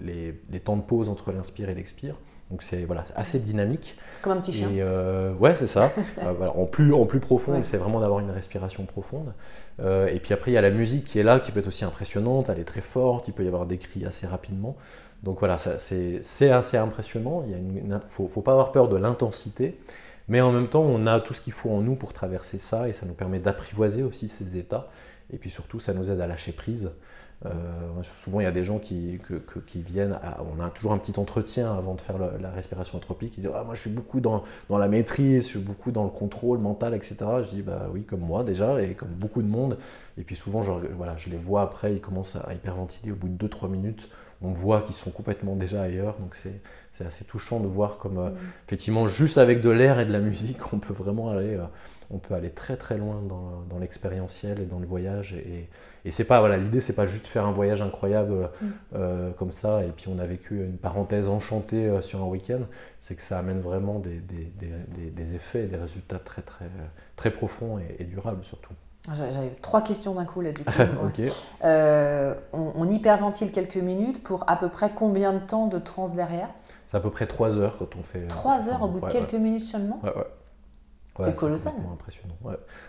les, les, temps de pause entre l'inspire et l'expire. Donc c'est voilà, assez dynamique. Comme un petit chien. Et euh, ouais, c'est ça. Euh, en, plus, en plus profond, c'est vraiment d'avoir une respiration profonde. Euh, et puis après, il y a la musique qui est là, qui peut être aussi impressionnante. Elle est très forte. Il peut y avoir des cris assez rapidement. Donc voilà, c'est assez impressionnant. Il ne faut, pas avoir peur de l'intensité. Mais en même temps, on a tout ce qu'il faut en nous pour traverser ça et ça nous permet d'apprivoiser aussi ces états. Et puis surtout, ça nous aide à lâcher prise. Euh, souvent, il y a des gens qui, viennent, on a toujours un petit entretien avant de faire la, respiration anthropique. Ils disent ah, Moi, je suis beaucoup dans, la maîtrise, je suis beaucoup dans le contrôle mental, etc. Je dis Bah oui, comme moi déjà, et comme beaucoup de monde. Et puis souvent, je les vois après, ils commencent à hyperventiler au bout de 2-3 minutes. On voit qu'ils sont complètement déjà ailleurs. Donc, c'est c'est assez touchant de voir comme, euh, mm. effectivement, juste avec de l'air et de la musique, on peut vraiment aller euh, on peut aller très très loin dans, l'expérientiel et dans le voyage. Et, et c'est pas, voilà, l'idée c'est pas juste faire un voyage incroyable mm. euh, comme ça et puis on a vécu une parenthèse enchantée sur un week-end. C'est que ça amène vraiment des, des, des, des, effets et des résultats très très très profonds et, durables surtout. J'avais trois questions d'un coup là du coup. Euh, on, on, hyperventile quelques minutes pour à peu près combien de temps de transe derrière? C'est à peu près trois heures quand on fait. Trois heures au bout de quelques minutes seulement? Ouais, ouais c'est colossal. impressionnant.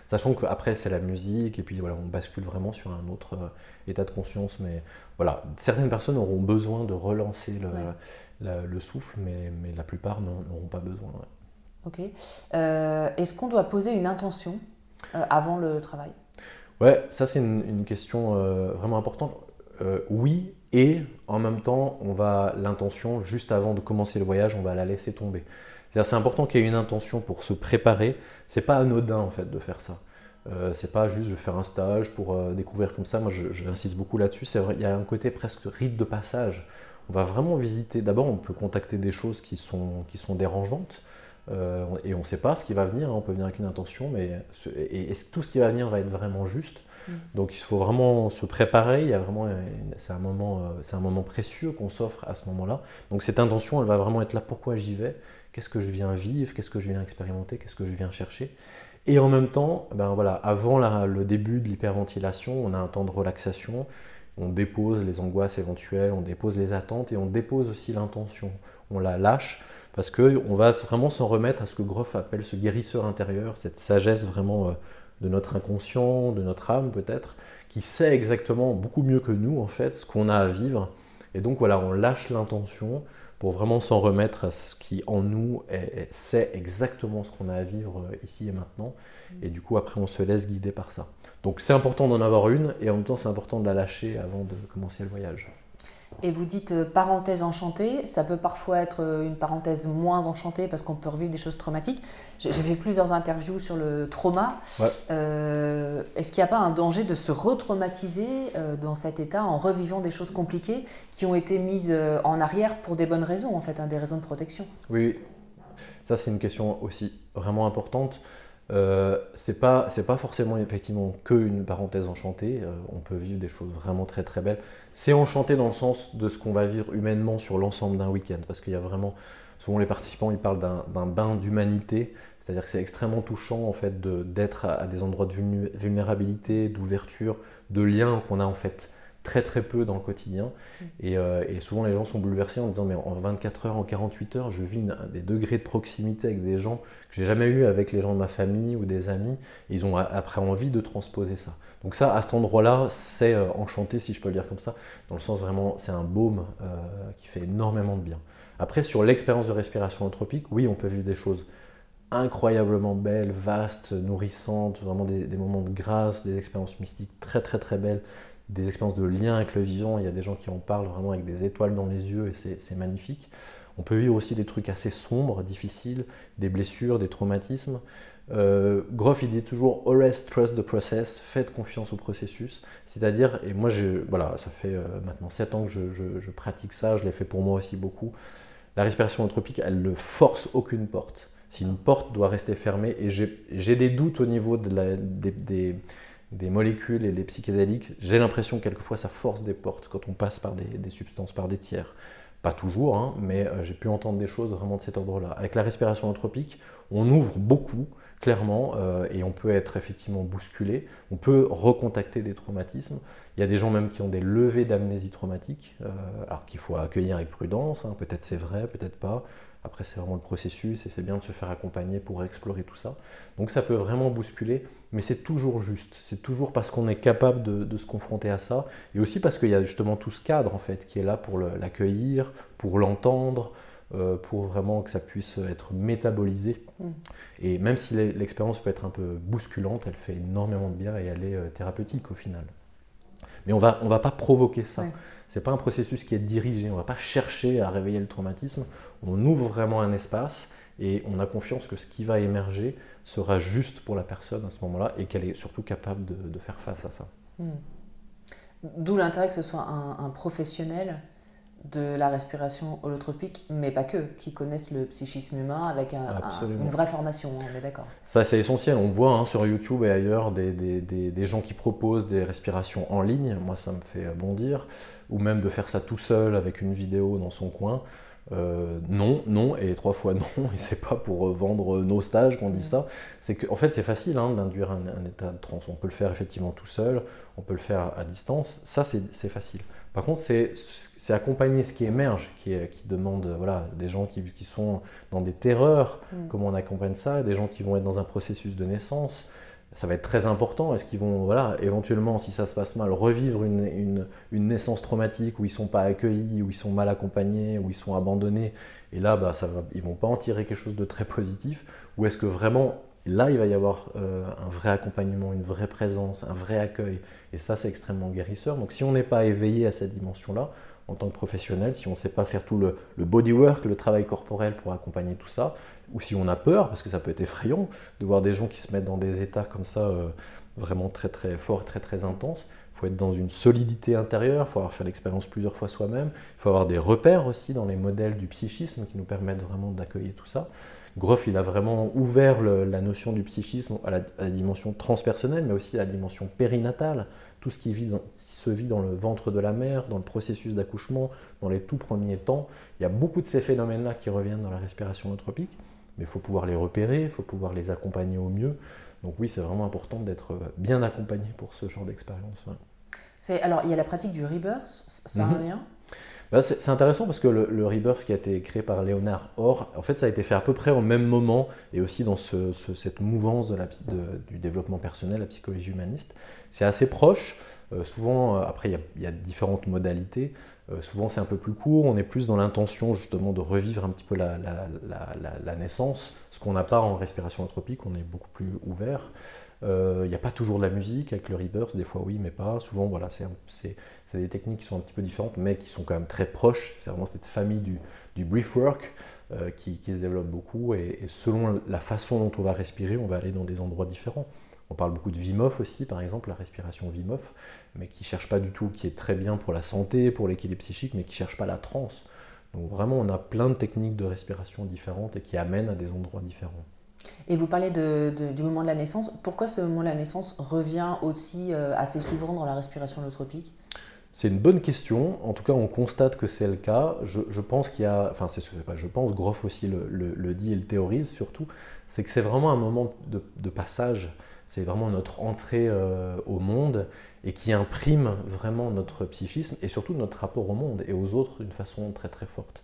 Sachant qu'après, c'est la musique, et puis voilà, on bascule vraiment sur un autre euh, état de conscience. Mais voilà, certaines personnes auront besoin de relancer le, souffle, mais, mais, la plupart n'auront pas besoin. Ok. Euh, est-ce qu'on doit poser une intention? euh, avant le travail Ouais, ça, c'est une, question vraiment importante. oui, et en même temps, on va l'intention, juste avant de commencer le voyage, on va la laisser tomber. C'est important qu'il y ait une intention pour se préparer. C'est pas anodin en fait de faire ça. Euh, c'est pas juste de faire un stage pour euh, découvrir comme ça. Moi, j'insiste beaucoup là-dessus. Il y a un côté presque rite de passage. On va vraiment visiter. D'abord, on peut contacter des choses qui sont, qui sont dérangeantes. Euh, et on ne sait pas ce qui va venir. Hein. On peut venir avec une intention, mais et, tout ce qui va venir va être vraiment juste. Mm. Donc, il faut vraiment se préparer. Il y a vraiment, c'est un moment, euh, c'est un moment précieux qu'on s'offre à ce moment-là. Donc, cette intention, elle va vraiment être là. Pourquoi j'y vais? Qu'est-ce que je viens vivre, qu'est-ce que je viens expérimenter, qu'est-ce que je viens chercher? Et en même temps, ben voilà, avant le début de l'hyperventilation, on a un temps de relaxation, on dépose les angoisses éventuelles, on dépose les attentes et on dépose aussi l'intention. On la lâche parce qu'on va vraiment s'en remettre à ce que Groff appelle ce guérisseur intérieur, cette sagesse vraiment euh, de notre inconscient, de notre âme peut-être, qui sait exactement beaucoup mieux que nous en fait ce qu'on a à vivre. Et donc voilà, on lâche l'intention, pour vraiment s'en remettre à ce qui en nous sait exactement ce qu'on a à vivre euh, ici et maintenant. Et du coup, après, on se laisse guider par ça. Donc c'est important d'en avoir une et en même temps, c'est important de la lâcher avant de commencer le voyage. Et vous dites euh, parenthèse enchantée, ça peut parfois être euh, une parenthèse moins enchantée parce qu'on peut revivre des choses traumatiques. J'ai fait plusieurs interviews sur le trauma. Euh, est-ce qu'il n'y a pas un danger de se retraumatiser dans cet état en revivant des choses compliquées qui ont été mises en arrière pour des bonnes raisons, en fait, hein, des raisons de protection? Oui, ça c'est une question aussi vraiment importante. Euh, c'est pas forcément effectivement que une parenthèse enchantée. Euh, on peut vivre des choses vraiment très très belles. C'est enchanté dans le sens de ce qu'on va vivre humainement sur l'ensemble d'un week-end, parce qu'il y a vraiment souvent les participants ils parlent d'un bain d'humanité, c'est-à-dire que c'est extrêmement touchant en fait d'être à, des endroits de vulnérabilité, d'ouverture, de lien qu'on a en fait très très peu dans le quotidien. Mm. Euh, et, souvent les gens sont bouleversés en disant mais en 24 heures, en 48 heures, je vis des degrés de proximité avec des gens que j'ai jamais eu avec les gens de ma famille ou des amis. Et ils ont après envie de transposer ça. Donc ça, à cet endroit-là, c'est euh, enchanté si je peux le dire comme ça, dans le sens vraiment, c'est un baume euh, qui fait énormément de bien. Après, sur l'expérience de respiration anthropique, oui, on peut vivre des choses incroyablement belles, vastes, nourrissantes, vraiment des, des moments de grâce, des expériences mystiques très très très belles des expériences de lien avec le vivant. Il y a des gens qui en parlent vraiment avec des étoiles dans les yeux et c'est magnifique. On peut vivre aussi des trucs assez sombres, difficiles, des blessures, des traumatismes. Euh, Groff, il dit toujours Always trust the process, faites confiance au processus. C'est-à-dire, et moi, voilà, ça fait euh, maintenant 7 ans que je, pratique ça, je l'ai fait pour moi aussi beaucoup. La respiration anthropique, elle ne force aucune porte. Si une porte doit rester fermée, et j'ai des doutes au niveau de des molécules et des psychédéliques, j'ai l'impression que quelquefois ça force des portes quand on passe par des, substances, par des tiers. Pas toujours, hein, mais euh, j'ai pu entendre des choses vraiment de cet ordre-là. Avec la respiration anthropique, on ouvre beaucoup, clairement, euh, et on peut être effectivement bousculé, on peut recontacter des traumatismes. Il y a des gens même qui ont des levées d'amnésie traumatique, euh, alors qu'il faut accueillir avec prudence, hein. peut-être c'est vrai, peut-être pas. Après, c'est vraiment le processus et c'est bien de se faire accompagner pour explorer tout ça. Donc ça peut vraiment bousculer, mais c'est toujours juste. C'est toujours parce qu'on est capable de, se confronter à ça et aussi parce qu'il y a justement tout ce cadre en fait qui est là pour l'accueillir, pour l'entendre, euh, pour vraiment que ça puisse être métabolisé. Mm. Et même si l'expérience peut être un peu bousculante, elle fait énormément de bien et elle est euh, thérapeutique au final. Mais on va, on va pas provoquer ça. Ce n'est pas un processus qui est dirigé, on ne va pas chercher à réveiller le traumatisme, on ouvre vraiment un espace et on a confiance que ce qui va émerger sera juste pour la personne à ce moment-là et qu'elle est surtout capable de, faire face à ça. Hmm. D'où l'intérêt que ce soit un, professionnel de la respiration holotropique, mais pas que, qui connaissent le psychisme humain avec une vraie formation, on est d'accord. Ça, c'est essentiel. On voit hein, sur YouTube et ailleurs des, des, des, gens qui proposent des respirations en ligne. Moi, ça me fait bondir. Ou même de faire ça tout seul avec une vidéo dans son coin. Euh, non, non et trois fois non, et c'est pas pour vendre nos stages qu'on dit mm. ça. C'est qu'en en fait, c'est facile hein, d'induire un, un, état de transe. On peut le faire effectivement tout seul, on peut le faire à distance. Ça, c'est facile. Par contre, c'est accompagner ce qui émerge, qui, qui demande voilà, des gens qui, qui, sont dans des terreurs, mm. comment on accompagne ça, des gens qui vont être dans un processus de naissance. Ça va être très important. Est-ce qu'ils vont, voilà, éventuellement, si ça se passe mal, revivre une, une, une naissance traumatique où ils ne sont pas accueillis, où ils sont mal accompagnés, où ils sont abandonnés? Et là, bah, ça va, ils ne vont pas en tirer quelque chose de très positif? Ou est-ce que vraiment, là, il va y avoir euh, un vrai accompagnement, une vraie présence, un vrai accueil et ça, c'est extrêmement guérisseur. Donc si on n'est pas éveillé à cette dimension-là, en tant que professionnel, si on ne sait pas faire tout le, bodywork, le travail corporel pour accompagner tout ça, ou si on a peur, parce que ça peut être effrayant de voir des gens qui se mettent dans des états comme ça, euh, vraiment très très forts, très très intenses, il faut être dans une solidité intérieure, il faut avoir fait l'expérience plusieurs fois soi-même, il faut avoir des repères aussi dans les modèles du psychisme qui nous permettent vraiment d'accueillir tout ça. Groff, il a vraiment ouvert la notion du psychisme à la, dimension transpersonnelle, mais aussi à la dimension périnatale, tout ce qui, se vit dans le ventre de la mère, dans le processus d'accouchement, dans les tout premiers temps. Il y a beaucoup de ces phénomènes-là qui reviennent dans la respiration holotropique, mais il faut pouvoir les repérer, il faut pouvoir les accompagner au mieux. Donc oui, c'est vraiment important d'être bien accompagné pour ce genre d'expérience. Alors, il y a la pratique du rebirth, ça a un mhm. lien? Bah, c'est intéressant parce que le, Rebirth qui a été créé par Léonard Orr, en fait, ça a été fait à peu près au même moment et aussi dans cette mouvance du développement personnel, la psychologie humaniste. C'est assez proche. Euh, souvent, euh, après, il y, a différentes modalités. Euh, souvent, c'est un peu plus court. On est plus dans l'intention justement de revivre un petit peu la, la naissance, ce qu'on n'a pas en respiration anthropique. On est beaucoup plus ouvert. Il n'y a pas toujours de la musique avec le rebirth, des fois oui, mais pas. Souvent, voilà, c'est c'est des techniques qui sont un petit peu différentes, mais qui sont quand même très proches. C'est vraiment cette famille du, du briefwork euh, qui, se développe beaucoup. Et, selon la façon dont on va respirer, on va aller dans des endroits différents. On parle beaucoup de Vimoff aussi, par exemple, la respiration Vimoff, mais qui ne cherche pas du tout, qui est très bien pour la santé, pour l'équilibre psychique, mais qui ne cherche pas la transe. Donc vraiment, on a plein de techniques de respiration différentes et qui amènent à des endroits différents. Et vous parlez du moment de la naissance. Pourquoi ce moment de la naissance revient aussi euh, assez souvent dans la respiration holotropique c'est une bonne question. En tout cas, on constate que c'est le cas. Je, pense qu'il y a, enfin, c'est pas, je pense, Groff aussi le, dit et le théorise surtout, c'est que c'est vraiment un moment de, passage. C'est vraiment notre entrée euh, au monde et qui imprime vraiment notre psychisme et surtout notre rapport au monde et aux autres d'une façon très très forte.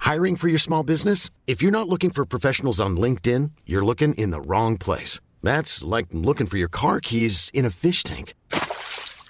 Hiring for your small business? If you're not looking for professionals on LinkedIn, you're looking in the wrong place. That's like looking for your car keys in a fish tank.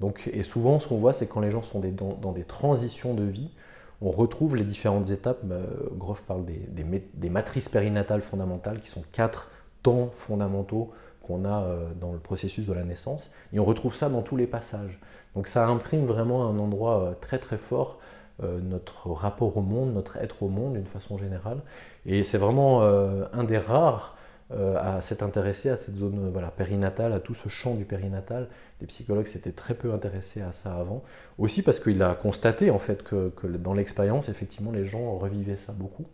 Donc, et souvent, ce qu'on voit, c'est quand les gens sont dans, des transitions de vie, on retrouve les différentes étapes. Bah, Groff parle des, matrices périnatales fondamentales, qui sont quatre temps fondamentaux qu'on a euh, dans le processus de la naissance. Et on retrouve ça dans tous les passages. Donc ça imprime vraiment un endroit euh, très très fort euh, notre rapport au monde, notre être au monde d'une façon générale. Et c'est vraiment un des rares à s'être intéressé à cette zone voilà, périnatale, à tout ce champ du périnatal les psychologues s'étaient très peu intéressés à ça avant. Aussi parce qu'il a constaté en fait que, dans l'expérience, effectivement, les gens revivaient ça beaucoup.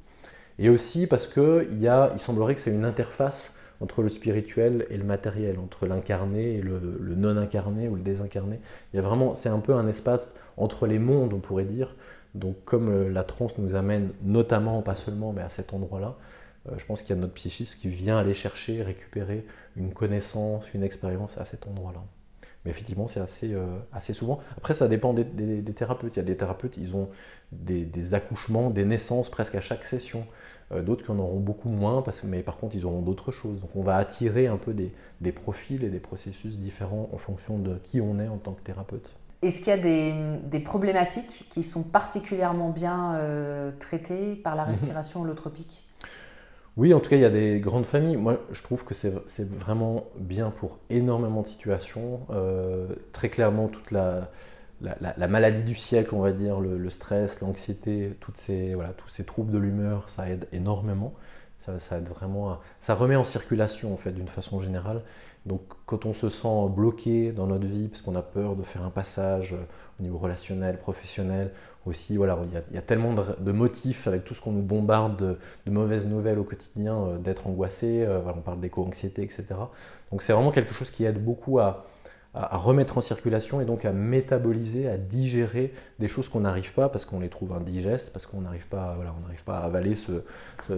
Et aussi parce qu'il y a, il semblerait que c'est une interface entre le spirituel et le matériel, entre l'incarné et le, non incarné ou le désincarné. Il y a vraiment, c'est un peu un espace entre les mondes, on pourrait dire. Donc, comme la transe nous amène notamment, pas seulement, mais à cet endroit-là, je pense qu'il y a notre psychisme qui vient aller chercher, récupérer une connaissance, une expérience à cet endroit-là. Mais effectivement, c'est assez, assez souvent. Après, ça dépend des, thérapeutes. Il y a des thérapeutes, ils ont des, accouchements, des naissances presque à chaque session. D'autres qui en auront beaucoup moins, parce, mais par contre, ils auront d'autres choses. Donc, on va attirer un peu des, profils et des processus différents en fonction de qui on est en tant que thérapeute. Est-ce qu'il y a des, problématiques qui sont particulièrement bien euh, traitées par la mhm. respiration holotropique Oui, en tout cas, il y a des grandes familles. Moi, je trouve que c'est vraiment bien pour énormément de situations. Euh, très clairement, toute la, la, maladie du siècle, on va dire, le, stress, l'anxiété, voilà, tous ces troubles de l'humeur, ça aide énormément. Ça, ça, aide vraiment ça remet en circulation, en fait, d'une façon générale. Donc quand on se sent bloqué dans notre vie parce qu'on a peur de faire un passage euh, au niveau relationnel, professionnel, aussi, voilà, il y a, tellement de, motifs avec tout ce qu'on nous bombarde de, mauvaises nouvelles au quotidien, euh, d'être angoissé, euh, on parle d'éco-anxiété, etc. Donc c'est vraiment quelque chose qui aide beaucoup à, à, remettre en circulation et donc à métaboliser, à digérer des choses qu'on n'arrive pas parce qu'on les trouve indigestes, parce qu'on n'arrive pas, voilà, pas à avaler ce,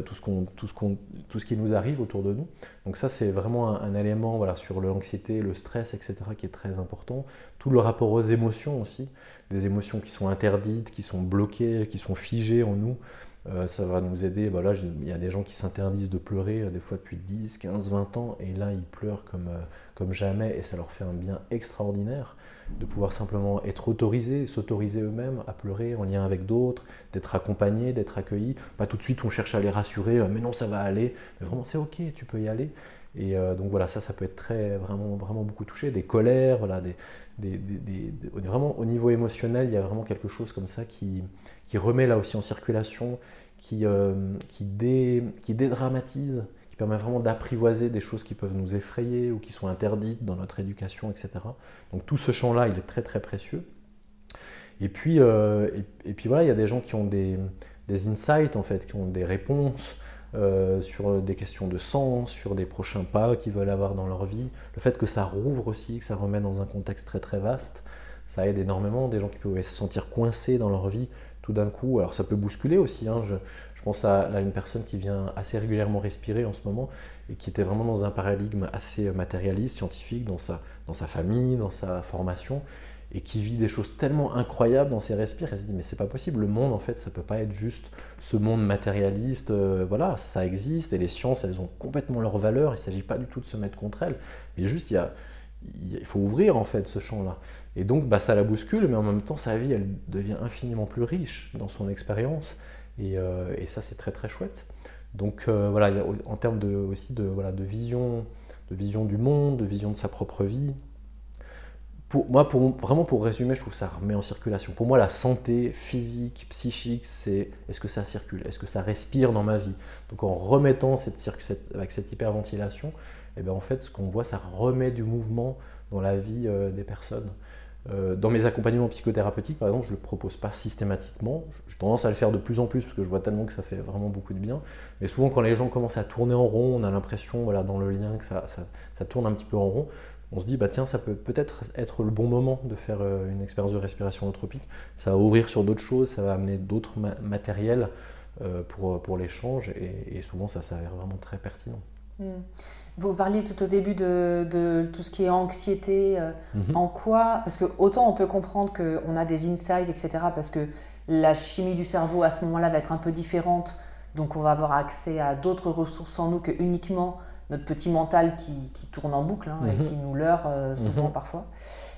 tout, ce qu'on, tout, ce qu'on, tout ce qui nous arrive autour de nous. Donc ça, c'est vraiment un, élément voilà, sur l'anxiété, le stress, etc., qui est très important. Tout le rapport aux émotions aussi, des émotions qui sont interdites, qui sont bloquées, qui sont figées en nous. Euh, ça va nous aider. Bah il y a des gens qui s'interdisent de pleurer, euh, des fois depuis 10, 15, 20 ans, et là, ils pleurent comme, euh, comme jamais, et ça leur fait un bien extraordinaire de pouvoir simplement être autorisés, s'autoriser eux-mêmes à pleurer en lien avec d'autres, d'être accompagnés, d'être accueillis. Pas tout de suite, on cherche à les rassurer, mais non, ça va aller. Mais vraiment, c'est ok, tu peux y aller. Et donc voilà, ça, ça peut être très, vraiment, vraiment beaucoup touché. Des colères, voilà, des, des, des, vraiment au niveau émotionnel, il y a vraiment quelque chose comme ça qui, qui remet là aussi en circulation, qui, euh, qui, qui dédramatise, qui permet vraiment d'apprivoiser des choses qui peuvent nous effrayer ou qui sont interdites dans notre éducation, etc. Donc tout ce champ-là, il est très très précieux. Et puis, euh, et, puis voilà, il y a des gens qui ont des, des insights, en fait, qui ont des réponses euh, sur des questions de sens, sur des prochains pas qu'ils veulent avoir dans leur vie. Le fait que ça rouvre aussi, que ça remet dans un contexte très très vaste, ça aide énormément. Des gens qui pouvaient se sentir coincés dans leur vie tout d'un coup. Alors ça peut bousculer aussi. Hein. Je, pense à, une personne qui vient assez régulièrement respirer en ce moment et qui était vraiment dans un paradigme assez matérialiste, scientifique, dans sa, dans sa famille, dans sa formation et qui vit des choses tellement incroyables dans ses respires, elle se dit mais c'est pas possible, le monde en fait ça peut pas être juste ce monde matérialiste, euh, voilà, ça existe et les sciences elles ont complètement leur valeur, il s'agit pas du tout de se mettre contre elles, mais juste il y a, il faut ouvrir en fait ce champ-là. Et donc bah, ça la bouscule, mais en même temps sa vie elle devient infiniment plus riche dans son expérience et, euh, et, ça c'est très très chouette. Donc euh, voilà, en termes de, aussi de, voilà, de, vision, de vision du monde, de vision de sa propre vie, moi, pour, vraiment pour résumer, je trouve que ça remet en circulation. Pour moi, la santé physique, psychique, c'est est-ce que ça circule Est-ce que ça respire dans ma vie? Donc en remettant cette, avec cette hyperventilation, eh bien en fait, ce qu'on voit, ça remet du mouvement dans la vie euh, des personnes. Euh, dans mes accompagnements psychothérapeutiques, par exemple, je ne le propose pas systématiquement. J'ai tendance à le faire de plus en plus parce que je vois tellement que ça fait vraiment beaucoup de bien. Mais souvent, quand les gens commencent à tourner en rond, on a l'impression, voilà, dans le lien, que ça, ça tourne un petit peu en rond on se dit, bah tiens, ça peut peut-être être le bon moment de faire euh, une expérience de respiration holotropique. Ça va ouvrir sur d'autres choses, ça va amener d'autres matériels euh, pour, pour l'échange, et, souvent ça s'avère vraiment très pertinent. Hmm. Vous parliez tout au début de, tout ce qui est anxiété. Euh, mhm. En quoi Parce que autant on peut comprendre qu'on a des insights, etc., parce que la chimie du cerveau à ce moment-là va être un peu différente, donc on va avoir accès à d'autres ressources en nous que uniquement notre petit mental qui, tourne en boucle hein, et mhm. qui nous leurre euh, souvent mhm. parfois.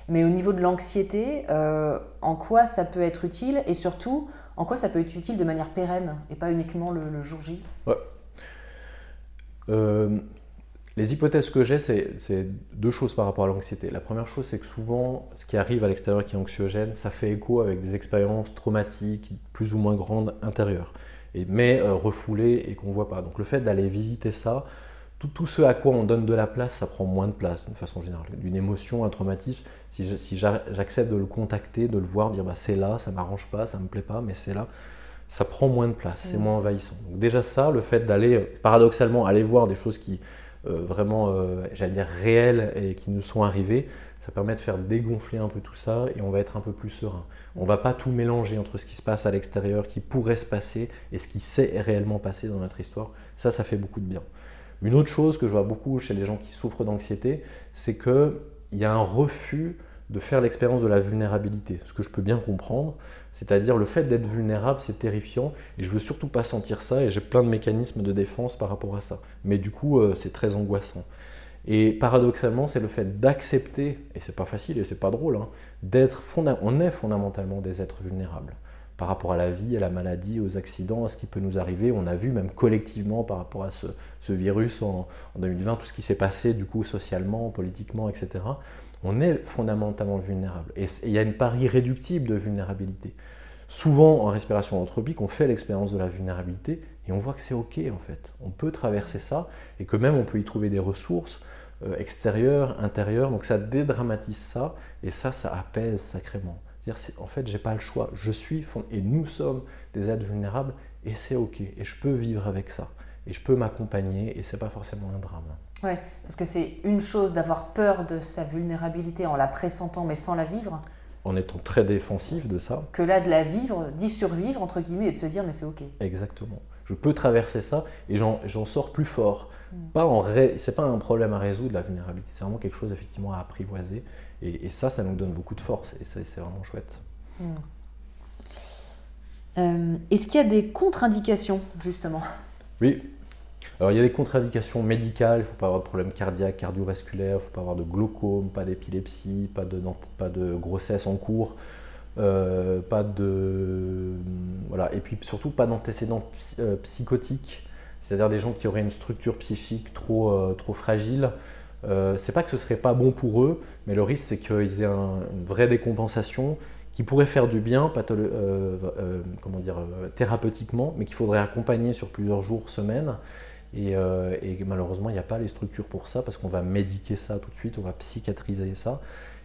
Mais au niveau de l'anxiété, euh, en quoi ça peut être utile et surtout en quoi ça peut être utile de manière pérenne et pas uniquement le, jour J? Euh, Les hypothèses que j'ai, c'est deux choses par rapport à l'anxiété. La première chose, c'est que souvent, ce qui arrive à l'extérieur qui est anxiogène, ça fait écho avec des expériences traumatiques plus ou moins grandes intérieures, et, mais refoulées et qu'on ne voit pas. Donc le fait d'aller visiter ça, tout, ce à quoi on donne de la place, ça prend moins de place de façon générale. D'une émotion, un traumatisme, si j'accepte de le contacter, de le voir, dire bah, c'est là, ça m'arrange pas, ça me plaît pas, mais c'est là, ça prend moins de place, c'est mm. moins envahissant. Donc déjà ça, le fait d'aller, paradoxalement, aller voir des choses qui euh, vraiment, euh, j'allais dire réelles et qui nous sont arrivées, ça permet de faire dégonfler un peu tout ça et on va être un peu plus serein. On va pas tout mélanger entre ce qui se passe à l'extérieur, qui pourrait se passer, et ce qui s'est réellement passé dans notre histoire. Ça, ça fait beaucoup de bien. Une autre chose que je vois beaucoup chez les gens qui souffrent d'anxiété, c'est qu'il y a un refus de faire l'expérience de la vulnérabilité, ce que je peux bien comprendre. C'est-à-dire le fait d'être vulnérable, c'est terrifiant, et je veux surtout pas sentir ça, et j'ai plein de mécanismes de défense par rapport à ça. Mais du coup, euh, c'est très angoissant. Et paradoxalement, c'est le fait d'accepter, et c'est pas facile et c'est pas drôle, hein, d'être on est fondamentalement des êtres vulnérables par rapport à la vie, à la maladie, aux accidents, à ce qui peut nous arriver. On a vu même collectivement par rapport à ce, virus en, 2020, tout ce qui s'est passé du coup socialement, politiquement, etc. On est fondamentalement vulnérable. Et il y a une part irréductible de vulnérabilité. Souvent en respiration anthropique, on fait l'expérience de la vulnérabilité et on voit que c'est ok en fait. On peut traverser ça et que même on peut y trouver des ressources euh, extérieures, intérieures. Donc ça dédramatise ça et ça, ça apaise sacrément en fait, j'ai pas le choix. Je suis et nous sommes des êtres vulnérables et c'est ok. Et je peux vivre avec ça. Et je peux m'accompagner et c'est pas forcément un drame. Ouais, parce que c'est une chose d'avoir peur de sa vulnérabilité en la pressentant mais sans la vivre. En étant très défensif de ça. Que là, de la vivre, d'y survivre, entre guillemets, et de se dire mais c'est ok. Exactement. Je peux traverser ça et j'en sors plus fort. Mm. Pas en ré... C'est pas un problème à résoudre, la vulnérabilité. C'est vraiment quelque chose effectivement à apprivoiser et, ça, ça nous donne beaucoup de force et ça, c'est vraiment chouette. Hmm. Euh, est-ce qu'il y a des contre-indications, justement? Oui. Alors, il y a des contre-indications médicales. Il ne faut pas avoir de problème cardiaque, cardiovasculaire, il ne faut pas avoir de glaucome, pas d'épilepsie, pas de, pas de grossesse en cours. Euh, pas de voilà et puis surtout pas d'antécédents euh, psychotiques c'est-à-dire des gens qui auraient une structure psychique trop trop fragile euh, c'est pas que ce serait pas bon pour eux, mais le risque c'est qu'ils aient une vraie décompensation qui pourrait faire du bien euh, euh, comment dire, thérapeutiquement, mais qu'il faudrait accompagner sur plusieurs jours, semaines. Et, malheureusement, il n'y a pas les structures pour ça, parce qu'on va médiquer ça tout de suite, on va psychiatriser ça.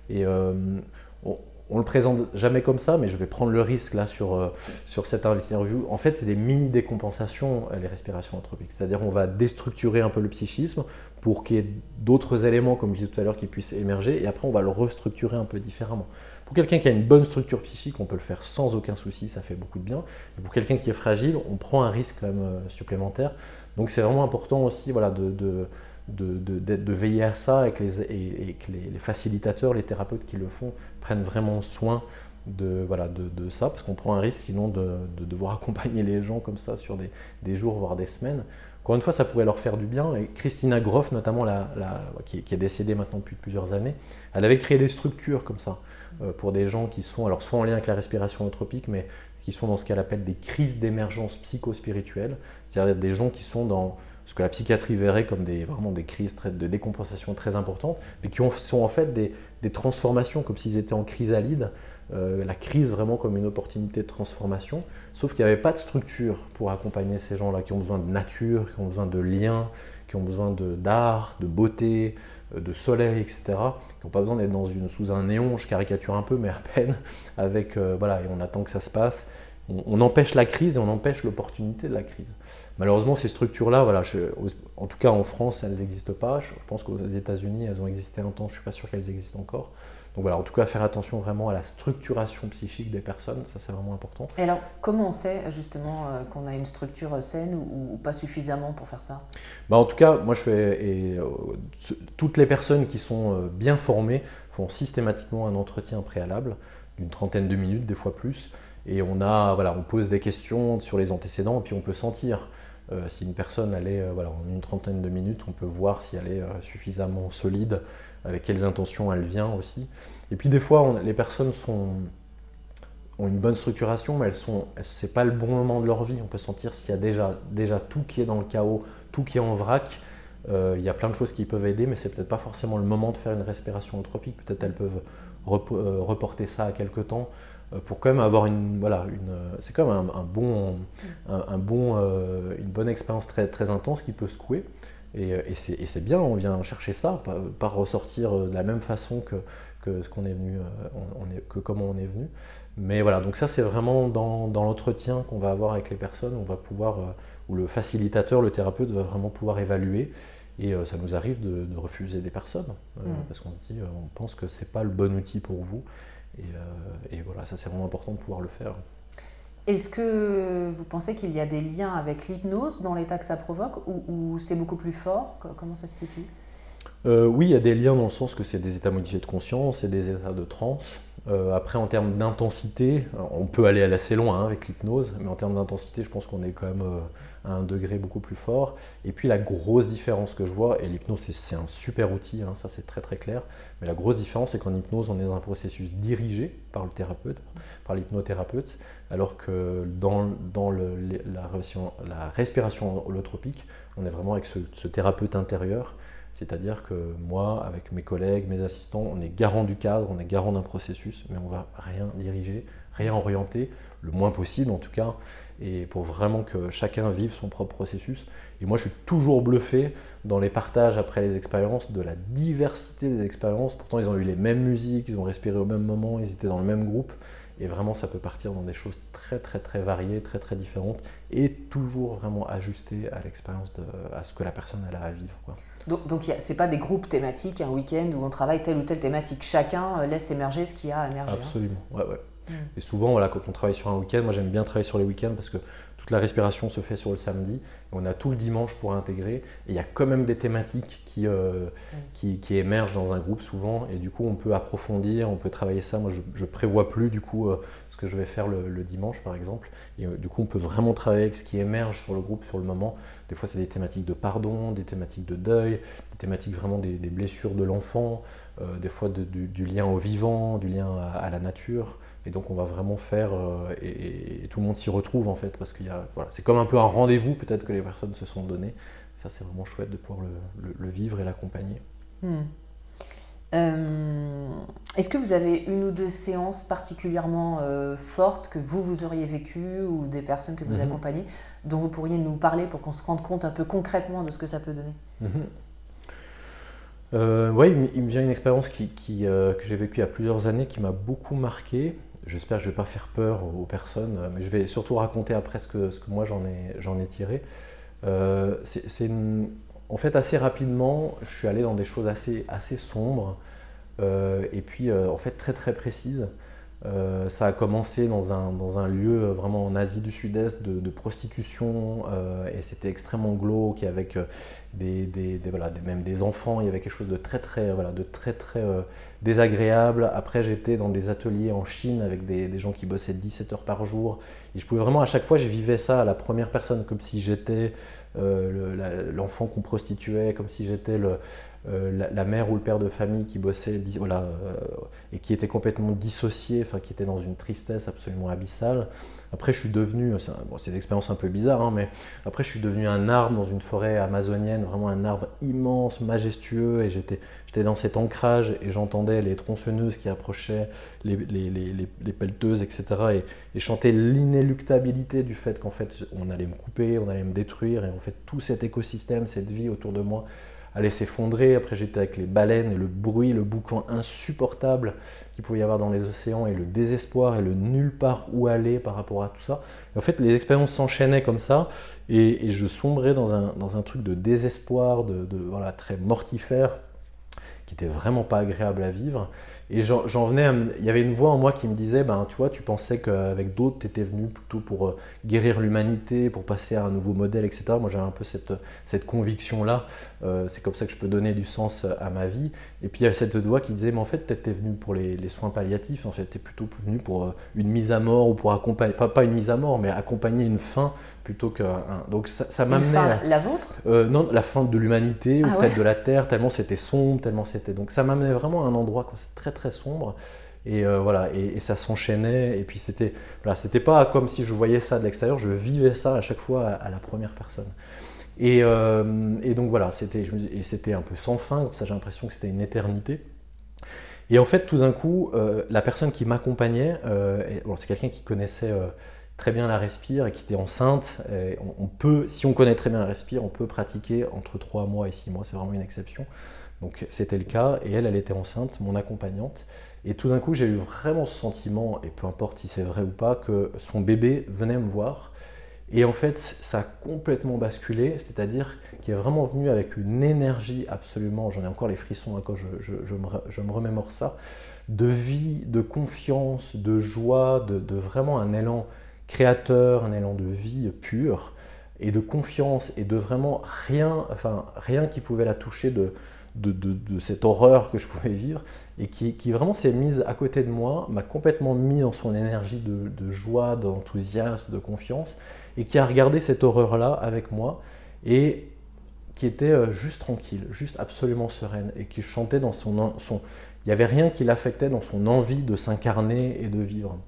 Et on, on le présente jamais comme ça, mais je vais prendre le risque là sur, euh, sur cette interview. En fait, c'est des mini décompensations, euh, les respirations anthropiques. C'est-à-dire on va déstructurer un peu le psychisme pour qu'il y ait d'autres éléments, comme je disais tout à l'heure, qui puissent émerger, et après on va le restructurer un peu différemment. Pour quelqu'un qui a une bonne structure psychique, on peut le faire sans aucun souci, ça fait beaucoup de bien. Et pour quelqu'un qui est fragile, on prend un risque même euh, supplémentaire. Donc c'est vraiment important aussi voilà, de veiller à ça et que, les, les, facilitateurs, les thérapeutes qui le font prennent vraiment soin de, voilà, de, ça, parce qu'on prend un risque sinon de, devoir accompagner les gens comme ça sur des, jours, voire des semaines. Encore une fois, ça pourrait leur faire du bien. Et Christina Groff, notamment, qui, est décédée maintenant depuis plusieurs années, elle avait créé des structures comme ça euh, pour des gens qui sont alors soit en lien avec la respiration eutropique, mais qui sont dans ce qu'elle appelle des crises d'émergence psychospirituelle, c'est-à-dire des gens qui sont dans ce que la psychiatrie verrait comme des, vraiment des crises de décompensation très importantes, mais qui sont en fait des, transformations, comme s'ils étaient en chrysalide, euh, la crise vraiment comme une opportunité de transformation, sauf qu'il n'y avait pas de structure pour accompagner ces gens-là qui ont besoin de nature, qui ont besoin de liens, qui ont besoin d'art, de, beauté, euh, de soleil, etc., qui n'ont pas besoin d'être une, sous un néon, je caricature un peu, mais à peine, avec, euh, voilà, et on attend que ça se passe. on empêche la crise et on empêche l'opportunité de la crise. Malheureusement, ces structures-là, voilà, en tout cas en France, elles n'existent pas. Je pense qu'aux États-Unis, elles ont existé un temps, je ne suis pas sûr qu'elles existent encore. Donc voilà, en tout cas, faire attention vraiment à la structuration psychique des personnes, ça c'est vraiment important. Et alors, comment on sait justement euh, qu'on a une structure saine ou, pas suffisamment pour faire ça? Bah, En tout cas, moi je fais. Et, euh, toutes les personnes qui sont euh, bien formées font systématiquement un entretien préalable d'une trentaine de minutes, des fois plus. Et on, a, voilà, on pose des questions sur les antécédents et puis on peut sentir. Si une personne euh, voilà, en une trentaine de minutes, on peut voir si elle est suffisamment solide, avec quelles intentions elle vient aussi. Et puis des fois, les personnes ont une bonne structuration, mais elles sont, c'est pas le bon moment de leur vie. On peut sentir s'il y a déjà, déjà tout qui est dans le chaos, tout qui est en vrac. il y a plein de choses qui peuvent aider, mais c'est peut-être pas forcément le moment de faire une respiration anthropique. Peut-être elles peuvent reporter ça à quelque temps. Euh, pour quand même avoir une voilà une c'est même un, bon un, bon euh, une bonne expérience très très intense qui peut secouer et, et c'est bien on vient chercher ça pas, ressortir de la même façon que, que ce qu'on est venu on, est, que comment on est venu mais voilà donc ça c'est vraiment dans, dans l'entretien qu'on va avoir avec les personnes on va pouvoir euh, où le facilitateur le thérapeute va vraiment pouvoir évaluer Et ça nous arrive de, refuser des personnes mm. parce qu'on dit, on pense que c'est pas le bon outil pour vous. Et, et voilà, ça c'est vraiment important de pouvoir le faire. Est-ce que vous pensez qu'il y a des liens avec l'hypnose dans l'état que ça provoque ou, c'est beaucoup plus fort? Comment ça se situe? Euh, Oui, il y a des liens dans le sens que c'est des états modifiés de conscience et des états de transe. Euh, après, en termes d'intensité, on peut aller assez loin hein, avec l'hypnose, mais en termes d'intensité, je pense qu'on est quand même euh, à un degré beaucoup plus fort. Et puis la grosse différence que je vois, et l'hypnose c'est un super outil, hein, ça c'est très très clair, mais la grosse différence c'est qu'en hypnose on est dans un processus dirigé par le thérapeute, par l'hypnothérapeute, alors que dans, la, respiration, holotropique, on est vraiment avec ce thérapeute intérieur. C'est-à-dire que moi, avec mes collègues, mes assistants, on est garant du cadre, on est garant d'un processus, mais on va rien diriger, rien orienter, le moins possible en tout cas, et pour vraiment que chacun vive son propre processus. Et moi, je suis toujours bluffé dans les partages après les expériences de la diversité des expériences. Pourtant, ils ont eu les mêmes musiques, ils ont respiré au même moment, ils étaient dans le même groupe. Et vraiment, ça peut partir dans des choses très, très, très variées, très, très différentes, et toujours vraiment ajustées à l'expérience, à ce que la personne a à vivre. Donc, donc ce n'est pas des groupes thématiques, un week-end où on travaille telle ou telle thématique. Chacun euh, laisse émerger ce qui a à émerger. Hein. Absolument, ouais, ouais. Mm. Et souvent, voilà, quand on travaille sur un week-end, moi j'aime bien travailler sur les week-ends parce que toute la respiration se fait sur le samedi. On a tout le dimanche pour intégrer. Et il y a quand même des thématiques qui, euh, mm. qui, qui, émergent dans un groupe souvent. Et du coup, on peut approfondir, on peut travailler ça. Moi, je ne prévois plus du coup euh, ce que je vais faire le, dimanche, par exemple. Et du coup, on peut vraiment travailler avec ce qui émerge sur le groupe sur le moment. Des fois, c'est des thématiques de pardon, des thématiques de deuil, des thématiques vraiment des, blessures de l'enfant, euh, des fois du, lien au vivant, du lien à, la nature. Et donc, on va vraiment faire, euh, et, tout le monde s'y retrouve en fait, parce qu'il y a, voilà, c'est comme un peu un rendez-vous peut-être que les personnes se sont donné. Ça, c'est vraiment chouette de pouvoir le, vivre et l'accompagner. Hmm. Euh, est-ce que vous avez une ou deux séances particulièrement fortes que vous, vous auriez vécues ou des personnes que vous mhm. accompagnez dont vous pourriez nous parler pour qu'on se rende compte un peu concrètement de ce que ça peut donner? Mhm. euh, Oui, il me vient une expérience qui, euh, que j'ai vécue il y a plusieurs années qui m'a beaucoup marqué. J'espère que je ne vais pas faire peur aux personnes, euh, mais je vais surtout raconter après ce que, moi j'en ai, ai, tiré. c'est en fait assez rapidement, je suis allé dans des choses assez, assez sombres et puis en fait très très précises. Euh, ça a commencé dans un, dans un, lieu euh, vraiment en Asie du Sud-Est de, prostitution euh, et c'était extrêmement glauque avec des, des, voilà, même des enfants. Il y avait quelque chose de très très, voilà, de très, très désagréable. Après, j'étais dans des ateliers en Chine avec des, gens qui bossaient 17 heures par jour et je pouvais vraiment à chaque fois, je vivais ça à la première personne comme si j'étais l'enfant qu'on prostituait, comme si j'étais le euh, la, mère ou le père de famille qui bossait voilà, euh, et qui était complètement dissocié, enfin qui était dans une tristesse absolument abyssale. Après, je suis devenu, c'est une expérience un peu bizarre, hein, mais après, je suis devenu un arbre dans une forêt amazonienne, vraiment un arbre immense, majestueux, et j'étais, dans cet ancrage et j'entendais les tronçonneuses qui approchaient, les pelleteuses, etc. Et, et chanter l'inéluctabilité du fait qu'en fait, on allait me couper, on allait me détruire, et en fait, tout cet écosystème, cette vie autour de moi, allait s'effondrer. Après, j'étais avec les baleines et le bruit, le boucan insupportable qu'il pouvait y avoir dans les océans et le désespoir et le nulle part où aller par rapport à tout ça. en fait, les expériences s'enchaînaient comme ça et, je sombrais dans un, dans truc de désespoir, de, de, voilà, très mortifère qui était vraiment pas agréable à vivre. Et j'en venais, il y avait une voix en moi qui me disait, ben, tu vois, tu pensais qu'avec d'autres, tu étais venu plutôt pour euh, guérir l'humanité, pour passer à un nouveau modèle, etc. Moi, j'avais un peu cette, conviction-là. Euh, c'est comme ça que je peux donner du sens à ma vie. Et puis, il y avait cette voix qui disait, mais en fait, tu es venu pour les, les, soins palliatifs. En fait, tu es plutôt venu pour euh, une mise à mort ou pour accompagner, enfin, pas une mise à mort, mais accompagner une fin plutôt qu'un. Donc, ça, ça m'amenait. La vôtre? Non, la fin de l'humanité ou ah peut-être de la Terre, tellement c'était sombre, tellement c'était. Donc, ça m'amenait vraiment à un endroit, c'est très, très sombre. Et euh, voilà, et, ça s'enchaînait. Et puis c'était, voilà, c'était pas comme si je voyais ça de l'extérieur, je vivais ça à chaque fois à, la première personne. Et, euh, et donc voilà, c'était, un peu sans fin, comme ça j'ai l'impression que c'était une éternité. Et en fait, tout d'un coup, euh, la personne qui m'accompagnait, c'est quelqu'un qui connaissait très bien la respire et qui était enceinte. on, on, peut, si on connaît très bien la respire, on peut pratiquer entre 3 mois et 6 mois, c'est vraiment une exception. Donc c'était le cas, et elle, elle était enceinte, mon accompagnante. Et tout d'un coup, j'ai eu vraiment ce sentiment, et peu importe si c'est vrai ou pas, que son bébé venait me voir. Et en fait, ça a complètement basculé, c'est-à-dire qu'il est vraiment venu avec une énergie absolument, j'en ai encore les frissons hein, quand je, me, remémore ça, de vie, de confiance, de joie, de, vraiment un élan créateur, un élan de vie pure, et de confiance, et de vraiment rien, enfin, rien qui pouvait la toucher de, de, cette horreur que je pouvais vivre et qui, vraiment s'est mise à côté de moi, m'a complètement mis dans son énergie de, joie, d'enthousiasme, de confiance et qui a regardé cette horreur-là avec moi et qui était euh, juste tranquille, juste absolument sereine et qui chantait dans son... son il n'y avait rien qui l'affectait dans son envie de s'incarner et de vivre.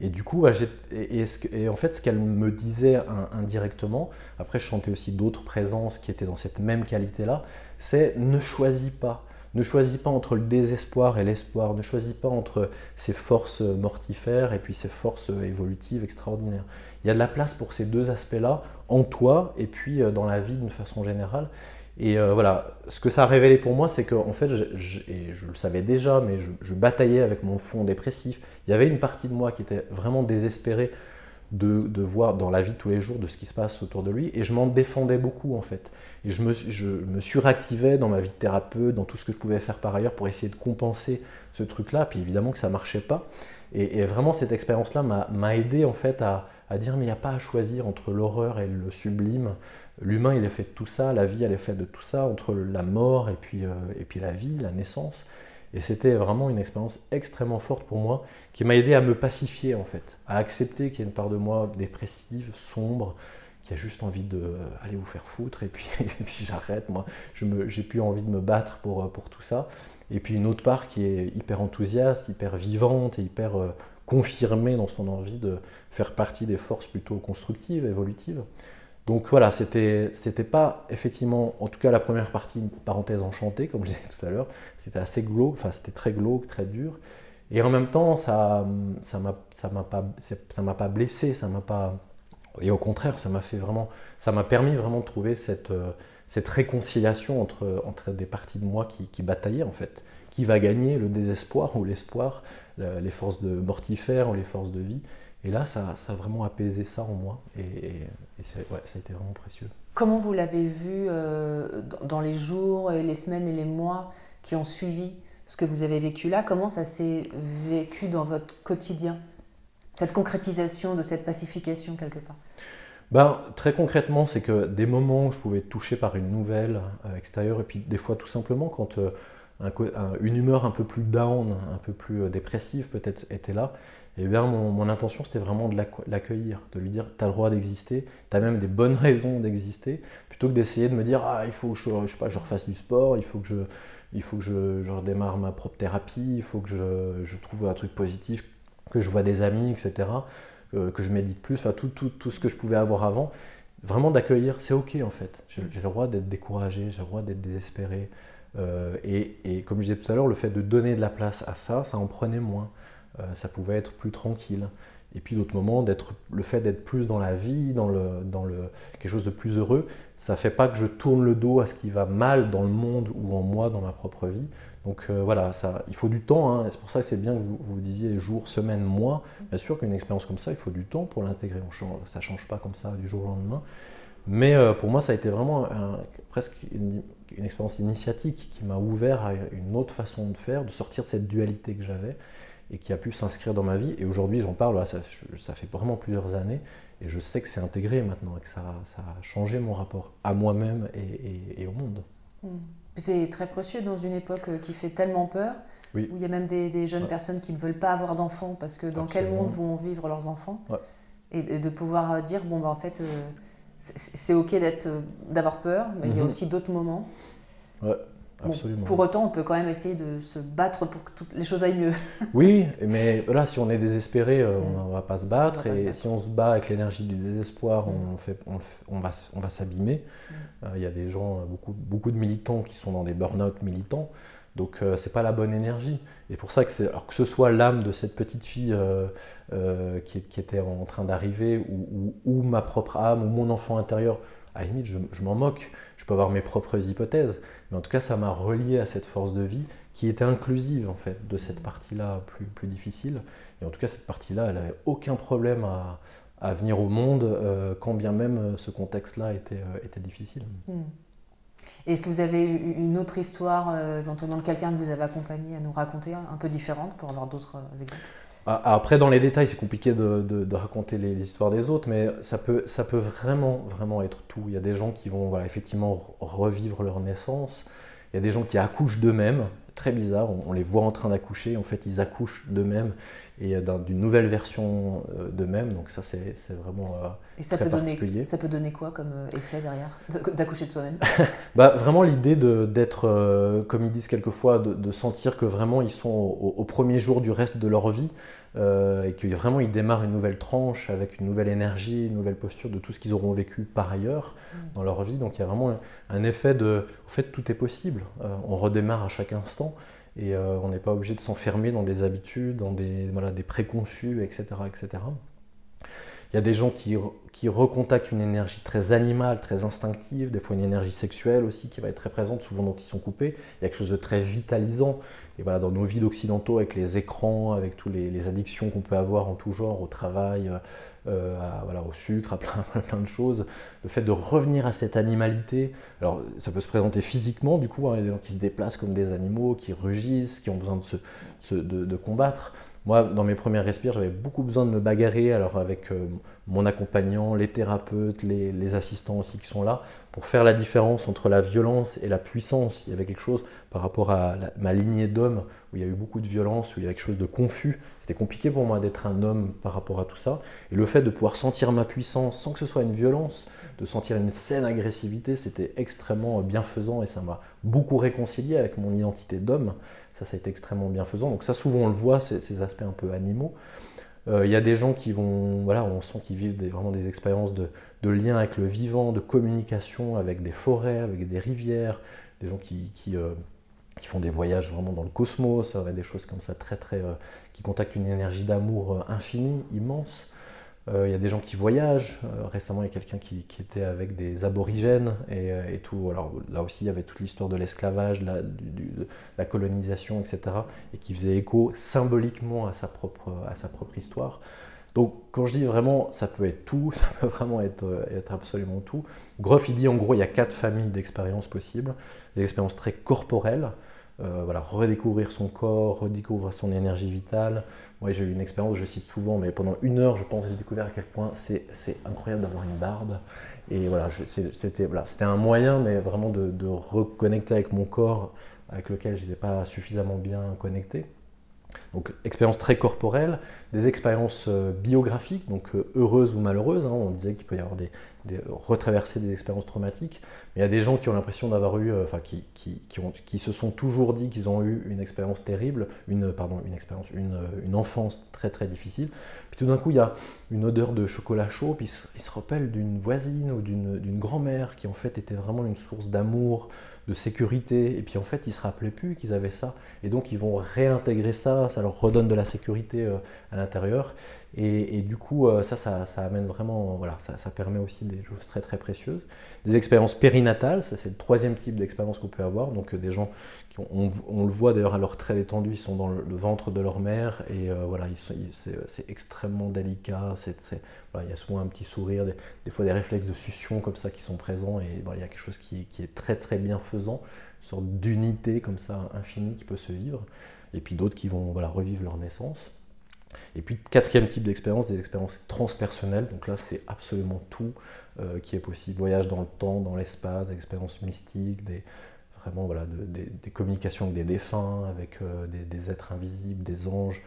Et du coup, et, en fait, ce qu'elle me disait indirectement, après je chantais aussi d'autres présences qui étaient dans cette même qualité-là, c'est ne choisis pas. Ne choisis pas entre le désespoir et l'espoir. Ne choisis pas entre ces forces mortifères et puis ces forces évolutives extraordinaires. Il y a de la place pour ces deux aspects-là en toi et puis euh, dans la vie d'une façon générale. Et euh, voilà, ce que ça a révélé pour moi, c'est qu'en en fait, je, et je le savais déjà, mais je, bataillais avec mon fond dépressif. Il y avait une partie de moi qui était vraiment désespérée de, voir dans la vie de tous les jours de ce qui se passe autour de lui, et je m'en défendais beaucoup en fait. Et je me, suractivais dans ma vie de thérapeute, dans tout ce que je pouvais faire par ailleurs pour essayer de compenser ce truc-là, puis évidemment que ça marchait pas. Et, vraiment, cette expérience-là m'a aidé en fait à, à dire mais il n'y a pas à choisir entre l'horreur et le sublime. L'humain, il est fait de tout ça, la vie, elle est faite de tout ça, entre la mort et puis, euh, et puis la vie, la naissance. Et c'était vraiment une expérience extrêmement forte pour moi, qui m'a aidé à me pacifier en fait, à accepter qu'il y a une part de moi dépressive, sombre, qui a juste envie de euh, aller vous faire foutre, et puis, j'arrête, moi, j'ai plus envie de me battre pour, euh, pour tout ça. Et puis une autre part qui est hyper enthousiaste, hyper vivante et hyper confirmée dans son envie de faire partie des forces plutôt constructives, évolutives. Donc voilà, c'était pas effectivement, en tout cas la première partie, parenthèse enchantée, comme je disais tout à l'heure, c'était assez glauque, enfin c'était très glauque, très dur. Et en même temps, ça ça m'a pas, pas blessé, ça m'a pas. Et au contraire, ça m'a fait vraiment, ça m'a permis vraiment de trouver cette, cette réconciliation entre, entre des parties de moi qui, qui bataillaient en fait. Qui va gagner le désespoir ou l'espoir, les forces de mortifères ou les forces de vie. Et là, ça, a vraiment apaisé ça en moi. Et, ça a été vraiment précieux. Comment vous l'avez vu euh, dans les jours, et les semaines et les mois qui ont suivi ce que vous avez vécu là? Comment ça s'est vécu dans votre quotidien? Cette concrétisation de cette pacification quelque part? Ben, très concrètement, c'est que des moments où je pouvais être touché par une nouvelle euh, extérieure, et puis des fois tout simplement quand euh, une humeur un peu plus down, un peu plus dépressive peut-être était là, et bien mon, intention c'était vraiment de l'accueillir, de lui dire tu as le droit d'exister, tu as même des bonnes raisons d'exister, plutôt que d'essayer de me dire ah il faut que je, je, sais pas, je refasse du sport, il faut que je, il faut que je, redémarre ma propre thérapie, il faut que je, trouve un truc positif, que je vois des amis, etc., euh, que je médite plus, enfin tout, tout, tout, ce que je pouvais avoir avant. Vraiment d'accueillir, c'est ok en fait. J'ai le droit d'être découragé, j'ai le droit d'être désespéré. Euh, et, et, comme je disais tout à l'heure, le fait de donner de la place à ça, ça en prenait moins. Euh, ça pouvait être plus tranquille. Et puis d'autres moments, le fait d'être plus dans la vie, dans, le, dans le, quelque chose de plus heureux, ça ne fait pas que je tourne le dos à ce qui va mal dans le monde ou en moi, dans ma propre vie. Donc euh, voilà, ça, il faut du temps. Hein. c'est pour ça que c'est bien que vous, vous disiez jours, semaines, mois. Bien sûr qu'une expérience comme ça, il faut du temps pour l'intégrer. ça ne change pas comme ça du jour au lendemain. Mais euh, pour moi, ça a été vraiment presque une, une, expérience initiatique qui m'a ouvert à une autre façon de faire, de sortir de cette dualité que j'avais et qui a pu s'inscrire dans ma vie. Et aujourd'hui, j'en parle, ça, ça, fait vraiment plusieurs années, et je sais que c'est intégré maintenant, et que ça, ça, a changé mon rapport à moi-même et, au monde. Hmm. C'est très précieux dans une époque euh, qui fait tellement peur, où il y a même des, jeunes personnes qui ne veulent pas avoir d'enfants, parce que dans quel monde vont vivre leurs enfants et, de pouvoir euh, dire, bon, ben, en fait, euh, c'est ok d'avoir peur, mais il y a mhm. aussi d'autres moments. Ouais pour autant, on peut quand même essayer de se battre pour que toutes les choses aillent mieux. oui, mais là, si on est désespéré, euh, on ne va pas se battre. Et si on se bat avec l'énergie du désespoir, on, fait, on, va, on va s'abîmer. Mm. Euh, il y a des gens, beaucoup, beaucoup de militants qui sont dans des burn-out militants. Donc, euh, ce n'est pas la bonne énergie. Et pour ça, que, alors que ce soit l'âme de cette petite fille qui, qui, était en train d'arriver, ou, ou, ma propre âme, ou mon enfant intérieur, à la limite, je, je m'en moque. Peux avoir mes propres hypothèses. Mais en tout cas, ça m'a relié à cette force de vie qui était inclusive en fait de cette partie-là plus, difficile. Et en tout cas, cette partie-là, elle n'avait aucun problème à, à venir au monde, quand bien même ce contexte-là était, était difficile. Hmm. Est-ce que vous avez une autre histoire, éventuellement de quelqu'un que vous avez accompagné à nous raconter, un peu différente, pour avoir d'autres exemples? Après, dans les détails, c'est compliqué de, raconter les, histoires des autres, mais ça peut, ça peut vraiment, vraiment être tout. Il y a des gens qui vont voilà, effectivement revivre leur naissance. Il y a des gens qui accouchent d'eux-mêmes. Très bizarre, on, les voit en train d'accoucher. En fait, ils accouchent d'eux-mêmes et d'une nouvelle version euh, d'eux-mêmes. Donc ça, c'est vraiment euh, et ça très peut particulier. Donner, ça peut donner quoi comme euh, effet derrière d'accoucher de soi-même? Bah, Vraiment l'idée d'être, comme ils disent quelquefois, de, sentir que vraiment ils sont au, premier jour du reste de leur vie. Et que vraiment ils démarrent une nouvelle tranche avec une nouvelle énergie, une nouvelle posture de tout ce qu'ils auront vécu par ailleurs mm. dans leur vie. Donc il y a vraiment un, effet de, en fait, tout est possible. on redémarre à chaque instant. Et euh, on n'est pas obligé de s'enfermer dans des habitudes, dans des, voilà, des préconçus, etc., etc. Il y a des gens qui, qui, recontactent une énergie très animale, très instinctive, des fois une énergie sexuelle aussi qui va être très présente, souvent dont ils sont coupés. Il y a quelque chose de très vitalisant. Et voilà, dans nos vies d'occidentaux, avec les écrans, avec toutes les, addictions qu'on peut avoir en tout genre, au travail, euh, voilà, au sucre, à plein, de choses. Le fait de revenir à cette animalité, alors ça peut se présenter physiquement, du coup, hein, des gens qui se déplacent comme des animaux, qui rugissent, qui ont besoin de, se, de, combattre. Moi, dans mes premières respires, j'avais beaucoup besoin de me bagarrer, alors avec euh, mon accompagnant, les thérapeutes, les, assistants aussi qui sont là, pour faire la différence entre la violence et la puissance. Il y avait quelque chose par rapport à ma lignée d'hommes où il y a eu beaucoup de violence, où il y avait quelque chose de confus. C'était compliqué pour moi d'être un homme par rapport à tout ça. Et le fait de pouvoir sentir ma puissance sans que ce soit une violence, de sentir une saine agressivité, c'était extrêmement bienfaisant et ça m'a beaucoup réconcilié avec mon identité d'homme. Ça, ça a été extrêmement bienfaisant. Donc ça, souvent, on le voit, ces, aspects un peu animaux. Euh, il y a des gens qui vont, voilà, on sent qu'ils vivent vraiment des expériences de, lien avec le vivant, de communication avec des forêts, avec des rivières, des gens qui, euh, qui font des voyages vraiment dans le cosmos, des choses comme ça très très euh, qui contactent une énergie d'amour euh, infinie, immense. Euh, il y a des gens qui voyagent. récemment, il y a quelqu'un qui, était avec des aborigènes et, tout. Alors là aussi, il y avait toute l'histoire de l'esclavage, la, la, colonisation, etc. Et qui faisait écho symboliquement à sa propre, à sa propre histoire. Donc quand je dis vraiment, ça peut être tout, ça peut vraiment être, être absolument tout. Groff, il dit en gros, il y a quatre familles d'expériences possibles. Des expériences très corporelles, euh, voilà, redécouvrir son corps, redécouvrir son énergie vitale. Moi, j'ai eu une expérience, je cite souvent, mais pendant une heure, je pense, j'ai découvert à quel point c'est incroyable d'avoir une barbe. Et voilà, c'était voilà, un moyen, mais vraiment de, reconnecter avec mon corps, avec lequel je n'étais pas suffisamment bien connecté. Donc expériences très corporelles, des expériences euh, biographiques, donc euh, heureuses ou malheureuses. Hein. on disait qu'il peut y avoir des, retraverser des expériences traumatiques. Mais il y a des gens qui ont l'impression d'avoir eu, euh, enfin qui, qui, ont, qui, se sont toujours dit qu'ils ont eu une expérience terrible, une, pardon, une expérience, une, une enfance très très difficile. Puis tout d'un coup, il y a une odeur de chocolat chaud, puis ils se rappellent d'une voisine ou d'une grand-mère qui en fait était vraiment une source d'amour, de sécurité. Et puis en fait, ils se rappelaient plus qu'ils avaient ça. Et donc, ils vont réintégrer ça. Ça leur redonne de la sécurité euh, à l'intérieur. Et, du coup, euh, ça, ça, amène vraiment, voilà, ça, ça, permet aussi des choses très très précieuses. Des expériences périnatales, ça c'est le troisième type d'expérience qu'on peut avoir. Donc euh, des gens, qui on, le voit d'ailleurs à leur trait détendu, ils sont dans le, ventre de leur mère et voilà, c'est extrêmement délicat. voilà, il y a souvent un petit sourire, des, fois des réflexes de succion comme ça qui sont présents et voilà, il y a quelque chose qui, qui est très très bienfaisant, une sorte d'unité comme ça infinie qui peut se vivre. Et puis d'autres qui vont voilà, revivre leur naissance. Et puis quatrième type d'expérience, des expériences transpersonnelles. Donc là, c'est absolument tout euh, qui est possible. Voyage dans le temps, dans l'espace, expériences mystiques, vraiment voilà, des, communications avec des défunts, avec euh, des, êtres invisibles, des anges,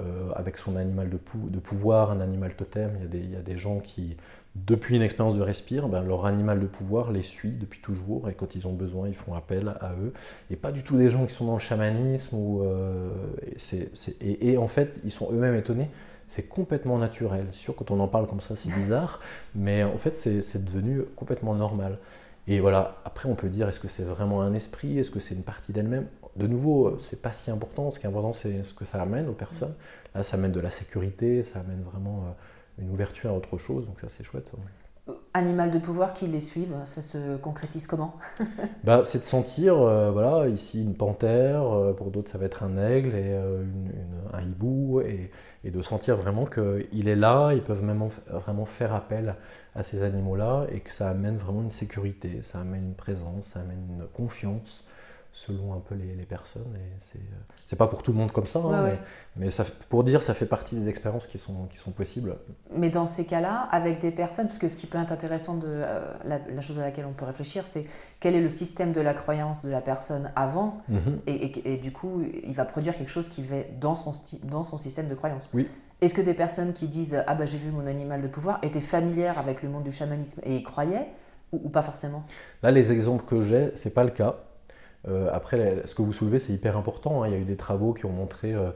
euh, avec son animal de, de, pouvoir, un animal totem. Il y, a des, il y a des gens qui depuis une expérience de respire, ben, leur animal de pouvoir les suit depuis toujours et quand ils ont besoin, ils font appel à eux. Et pas du tout des gens qui sont dans le chamanisme. Ou, et, en fait, ils sont eux-mêmes étonnés. C'est complètement naturel. Sûr, quand on en parle comme ça, c'est bizarre, mais en fait, c'est devenu complètement normal. Et voilà, après, on peut dire est-ce que c'est vraiment un esprit? Est-ce que c'est une partie d'elle-même? De nouveau, c'est pas si important. Ce qui est important, c'est ce que ça amène aux personnes. Là, ça amène de la sécurité, ça amène vraiment. Euh, une ouverture à autre chose, donc ça c'est chouette. Animal de pouvoir qui les suivent, ça se concrétise comment? Bah, C'est de sentir, euh, voilà, ici une panthère, euh, pour d'autres ça va être un aigle et euh, un hibou, et, de sentir vraiment qu'il est là, ils peuvent même vraiment faire appel à ces animaux-là et que ça amène vraiment une sécurité, ça amène une présence, ça amène une confiance selon un peu les, personnes. Et c'est, pas pour tout le monde comme ça, hein, mais, ça, pour dire, ça fait partie des expériences qui sont, qui sont possibles. Mais dans ces cas-là, avec des personnes, parce que ce qui peut être intéressant, de, euh, la, chose à laquelle on peut réfléchir, c'est quel est le système de la croyance de la personne avant, mhm. et, et, du coup, il va produire quelque chose qui va dans son, dans son système de croyance. Oui. Est-ce que des personnes qui disent Ah bah j'ai vu mon animal de pouvoir étaient familières avec le monde du chamanisme et y croyaient ou, ou pas forcément? Là, les exemples que j'ai, c'est pas le cas. Euh, après, ce que vous soulevez, c'est hyper important. Hein. Il y a eu des travaux qui ont montré, euh,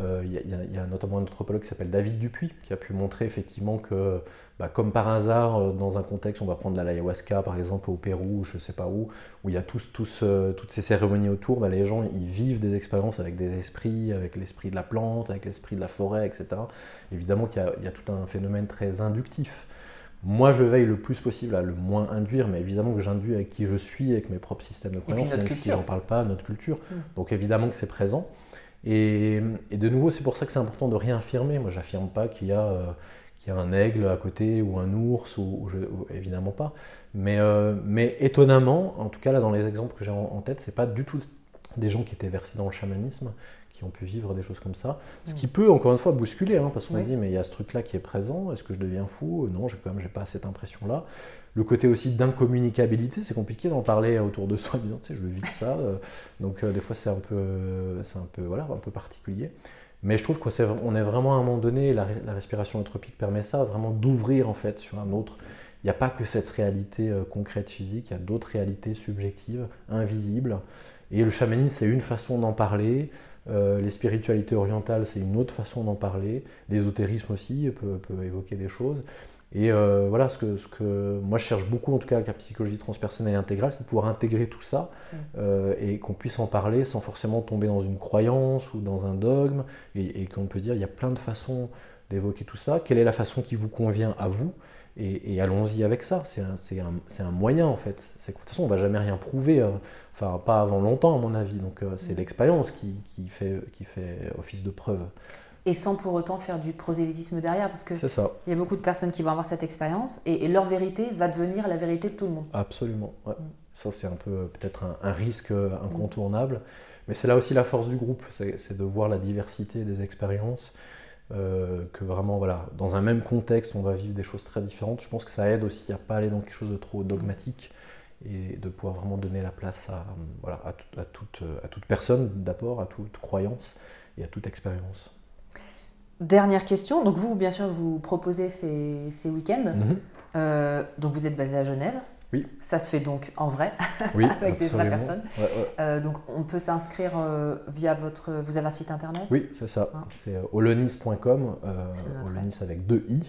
euh, il, y a, notamment un anthropologue qui s'appelle David Dupuis, qui a pu montrer effectivement que, bah, comme par hasard, dans un contexte, on va prendre la ayahuasca par exemple au Pérou, je ne sais pas où, où il y a toutes ces cérémonies autour, bah, les gens ils vivent des expériences avec des esprits, avec l'esprit de la plante, avec l'esprit de la forêt, etc. Évidemment qu'il y, a tout un phénomène très inductif. Moi, je veille le plus possible à le moins induire, mais évidemment que j'induis avec qui je suis, avec mes propres systèmes de croyances, même si j'en parle pas, notre culture. Mm. Donc évidemment que c'est présent. Et, de nouveau, c'est pour ça que c'est important de rien affirmer. Moi, j'affirme pas qu'il y, a, euh, y a un aigle à côté ou un ours, ou, évidemment pas. Mais, euh, mais, étonnamment, en tout cas là dans les exemples que j'ai en, en tête, c'est pas du tout des gens qui étaient versés dans le chamanisme, qui ont pu vivre des choses comme ça. Ce qui peut, encore une fois, bousculer, hein, parce qu'on dit, mais il y a ce truc-là qui est présent, est-ce que je deviens fou? Non, quand même, j'ai pas cette impression-là. Le côté aussi d'incommunicabilité, c'est compliqué d'en parler autour de soi, disant, tu sais, je vis ça. Euh, donc, euh, des fois, c'est un, peu, c'est un, peu, voilà, un peu particulier. Mais je trouve qu'on est, on est vraiment à un moment donné, la, respiration anthropique permet ça, vraiment d'ouvrir en fait sur un autre. Il n'y a pas que cette réalité euh, concrète physique, il y a d'autres réalités subjectives, invisibles. Et le chamanisme, c'est une façon d'en parler. Euh, les spiritualités orientales, c'est une autre façon d'en parler. L'ésotérisme aussi peut, évoquer des choses. Et euh, voilà, ce que, ce que moi je cherche beaucoup, en tout cas avec la psychologie transpersonnelle et intégrale, c'est de pouvoir intégrer tout ça mm. euh, et qu'on puisse en parler sans forcément tomber dans une croyance ou dans un dogme, et, et qu'on peut dire il y a plein de façons d'évoquer tout ça. Quelle est la façon qui vous convient à vous? Et, allons-y avec ça. C'est un, un, moyen en fait. De toute façon, on va jamais rien prouver, euh, enfin pas avant longtemps à mon avis. Donc euh, c'est mm. l'expérience qui, qui, fait, qui fait office de preuve. Et sans pour autant faire du prosélytisme derrière, parce que il y a beaucoup de personnes qui vont avoir cette expérience et, leur vérité va devenir la vérité de tout le monde. Absolument. Ouais. Mm. Ça c'est un peu peut-être un, risque incontournable, mais c'est là aussi la force du groupe, c'est de voir la diversité des expériences euh, que vraiment, voilà, dans un même contexte, on va vivre des choses très différentes. Je pense que ça aide aussi à pas aller dans quelque chose de trop dogmatique et de pouvoir vraiment donner la place à, voilà, à, toute, à toute personne d'abord, à toute croyance et à toute expérience. Dernière question, donc vous, bien sûr, vous proposez ces, ces week-ends. Mm-hmm. Euh, donc vous êtes basé à Genève. Oui. Ça se fait donc en vrai, oui, avec des vraies personnes. Euh, donc on peut s'inscrire euh, via votre. Vous avez un site internet? Oui, c'est ça. Hein c'est euh, olonis.com, olonis avec deux i.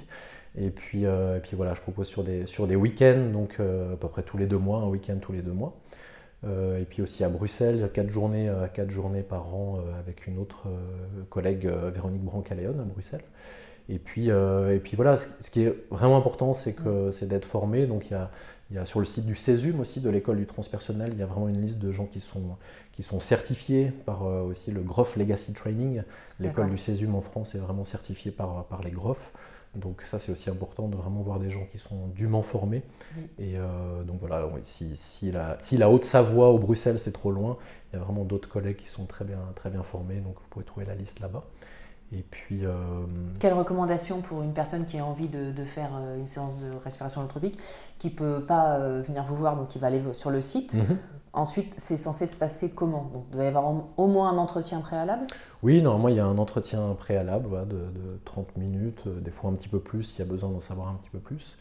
Et puis, et puis voilà, je propose sur des, sur des week-ends, donc à peu près tous les deux mois, un week-end tous les deux mois. et puis aussi à Bruxelles, quatre journées, quatre journées par an avec une autre collègue, Véronique Brancaleon à Bruxelles. Et puis, et puis voilà, ce, qui est vraiment important, c'est que c'est d'être formé. Donc il y a, il y a sur le site du CESUM aussi, de l'école du transpersonnel, il y a vraiment une liste de gens qui sont, qui sont certifiés par euh, aussi le Groff Legacy Training. L'école du CESUM en France est vraiment certifiée par, par les Groff. Donc ça c'est aussi important de vraiment voir des gens qui sont dûment formés. Et euh, donc voilà, si, si, la, si la Haute-Savoie ou Bruxelles c'est trop loin, il y a vraiment d'autres collègues qui sont très bien, très bien formés, donc vous pouvez trouver la liste là-bas. Et puis. Euh, Quelle recommandation pour une personne qui a envie de, faire euh, une séance de respiration holotropique, qui ne peut pas euh, venir vous voir, donc qui va aller sur le site mhm. Ensuite, c'est censé se passer comment? Donc, il doit y avoir au moins un entretien préalable? Oui, normalement, il y a un entretien préalable de, de, 30 minutes, des fois un petit peu plus, s'il y a besoin d'en savoir un petit peu plus.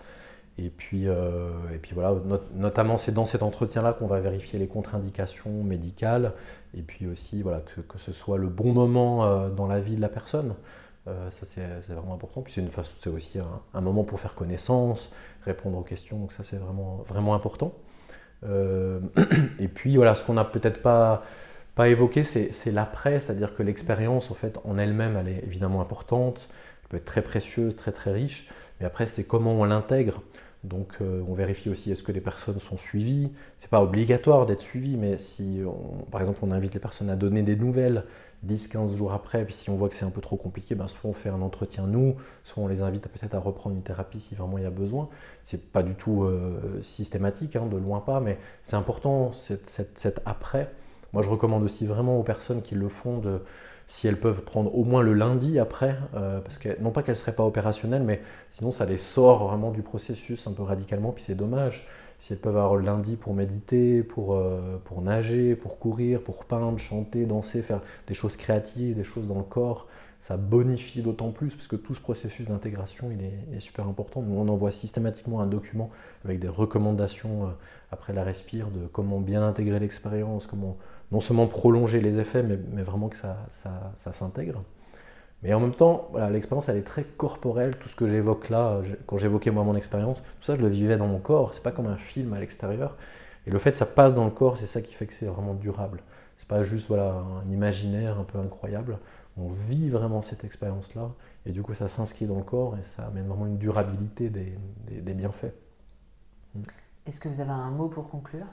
Et puis, euh, et puis voilà, notamment c'est dans cet entretien-là qu'on va vérifier les contre-indications médicales et puis aussi voilà, que, que, ce soit le bon moment euh, dans la vie de la personne. Euh, ça c'est vraiment important. Puis c'est aussi un, moment pour faire connaissance, répondre aux questions, donc ça c'est vraiment, vraiment important. et puis voilà, ce qu'on n'a peut-être pas, pas évoqué, c'est l'après, c'est-à-dire que l'expérience en fait en elle-même, elle est évidemment importante, elle peut être très précieuse, très très riche, mais après c'est comment on l'intègre. Donc on vérifie aussi est-ce que les personnes sont suivies? C'est pas obligatoire d'être suivi, mais si par exemple on invite les personnes à donner des nouvelles 10-15 jours après, puis si on voit que c'est un peu trop compliqué, ben soit on fait un entretien nous, soit on les invite peut-être à reprendre une thérapie si vraiment il y a besoin. C'est pas du tout euh, systématique, hein, de loin pas, mais c'est important cet, après. Moi je recommande aussi vraiment aux personnes qui le font de si elles peuvent prendre au moins le lundi après, euh, parce que non pas qu'elles ne seraient pas opérationnelles, mais sinon ça les sort vraiment du processus un peu radicalement, puis c'est dommage si elles peuvent avoir le lundi pour méditer, pour, euh, pour nager, pour courir, pour peindre, chanter, danser, faire des choses créatives, des choses dans le corps, ça bonifie d'autant plus parce que tout ce processus d'intégration il est, super important. Nous on envoie systématiquement un document avec des recommandations euh, après la respire de comment bien intégrer l'expérience, comment non seulement prolonger les effets, mais, vraiment que ça, s'intègre. Mais en même temps, l'expérience, elle est très corporelle. Tout ce que j'évoque là, quand j'évoquais moi mon expérience, tout ça, je le vivais dans mon corps. C'est pas comme un film à l'extérieur. Et le fait que ça passe dans le corps, c'est ça qui fait que c'est vraiment durable. C'est pas juste voilà, un imaginaire un peu incroyable. On vit vraiment cette expérience-là. Et du coup, ça s'inscrit dans le corps et ça amène vraiment une durabilité des bienfaits. Est-ce que vous avez un mot pour conclure?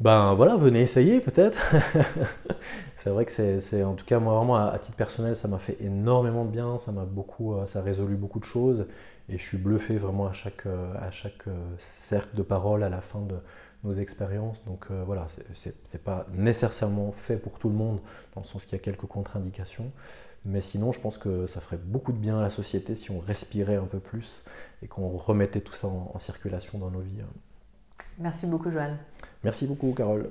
Ben voilà, venez essayer peut-être. c'est vrai que c'est, en tout cas moi vraiment à, titre personnel, ça m'a fait énormément de bien, ça m'a beaucoup, euh, ça a résolu beaucoup de choses et je suis bluffé vraiment à chaque, euh, à chaque euh, cercle de parole à la fin de nos expériences. Donc voilà, c'est, pas nécessairement fait pour tout le monde dans le sens qu'il y a quelques contre-indications, mais sinon je pense que ça ferait beaucoup de bien à la société si on respirait un peu plus et qu'on remettait tout ça en circulation dans nos vies. Merci beaucoup, Joanne. Merci beaucoup, Carole.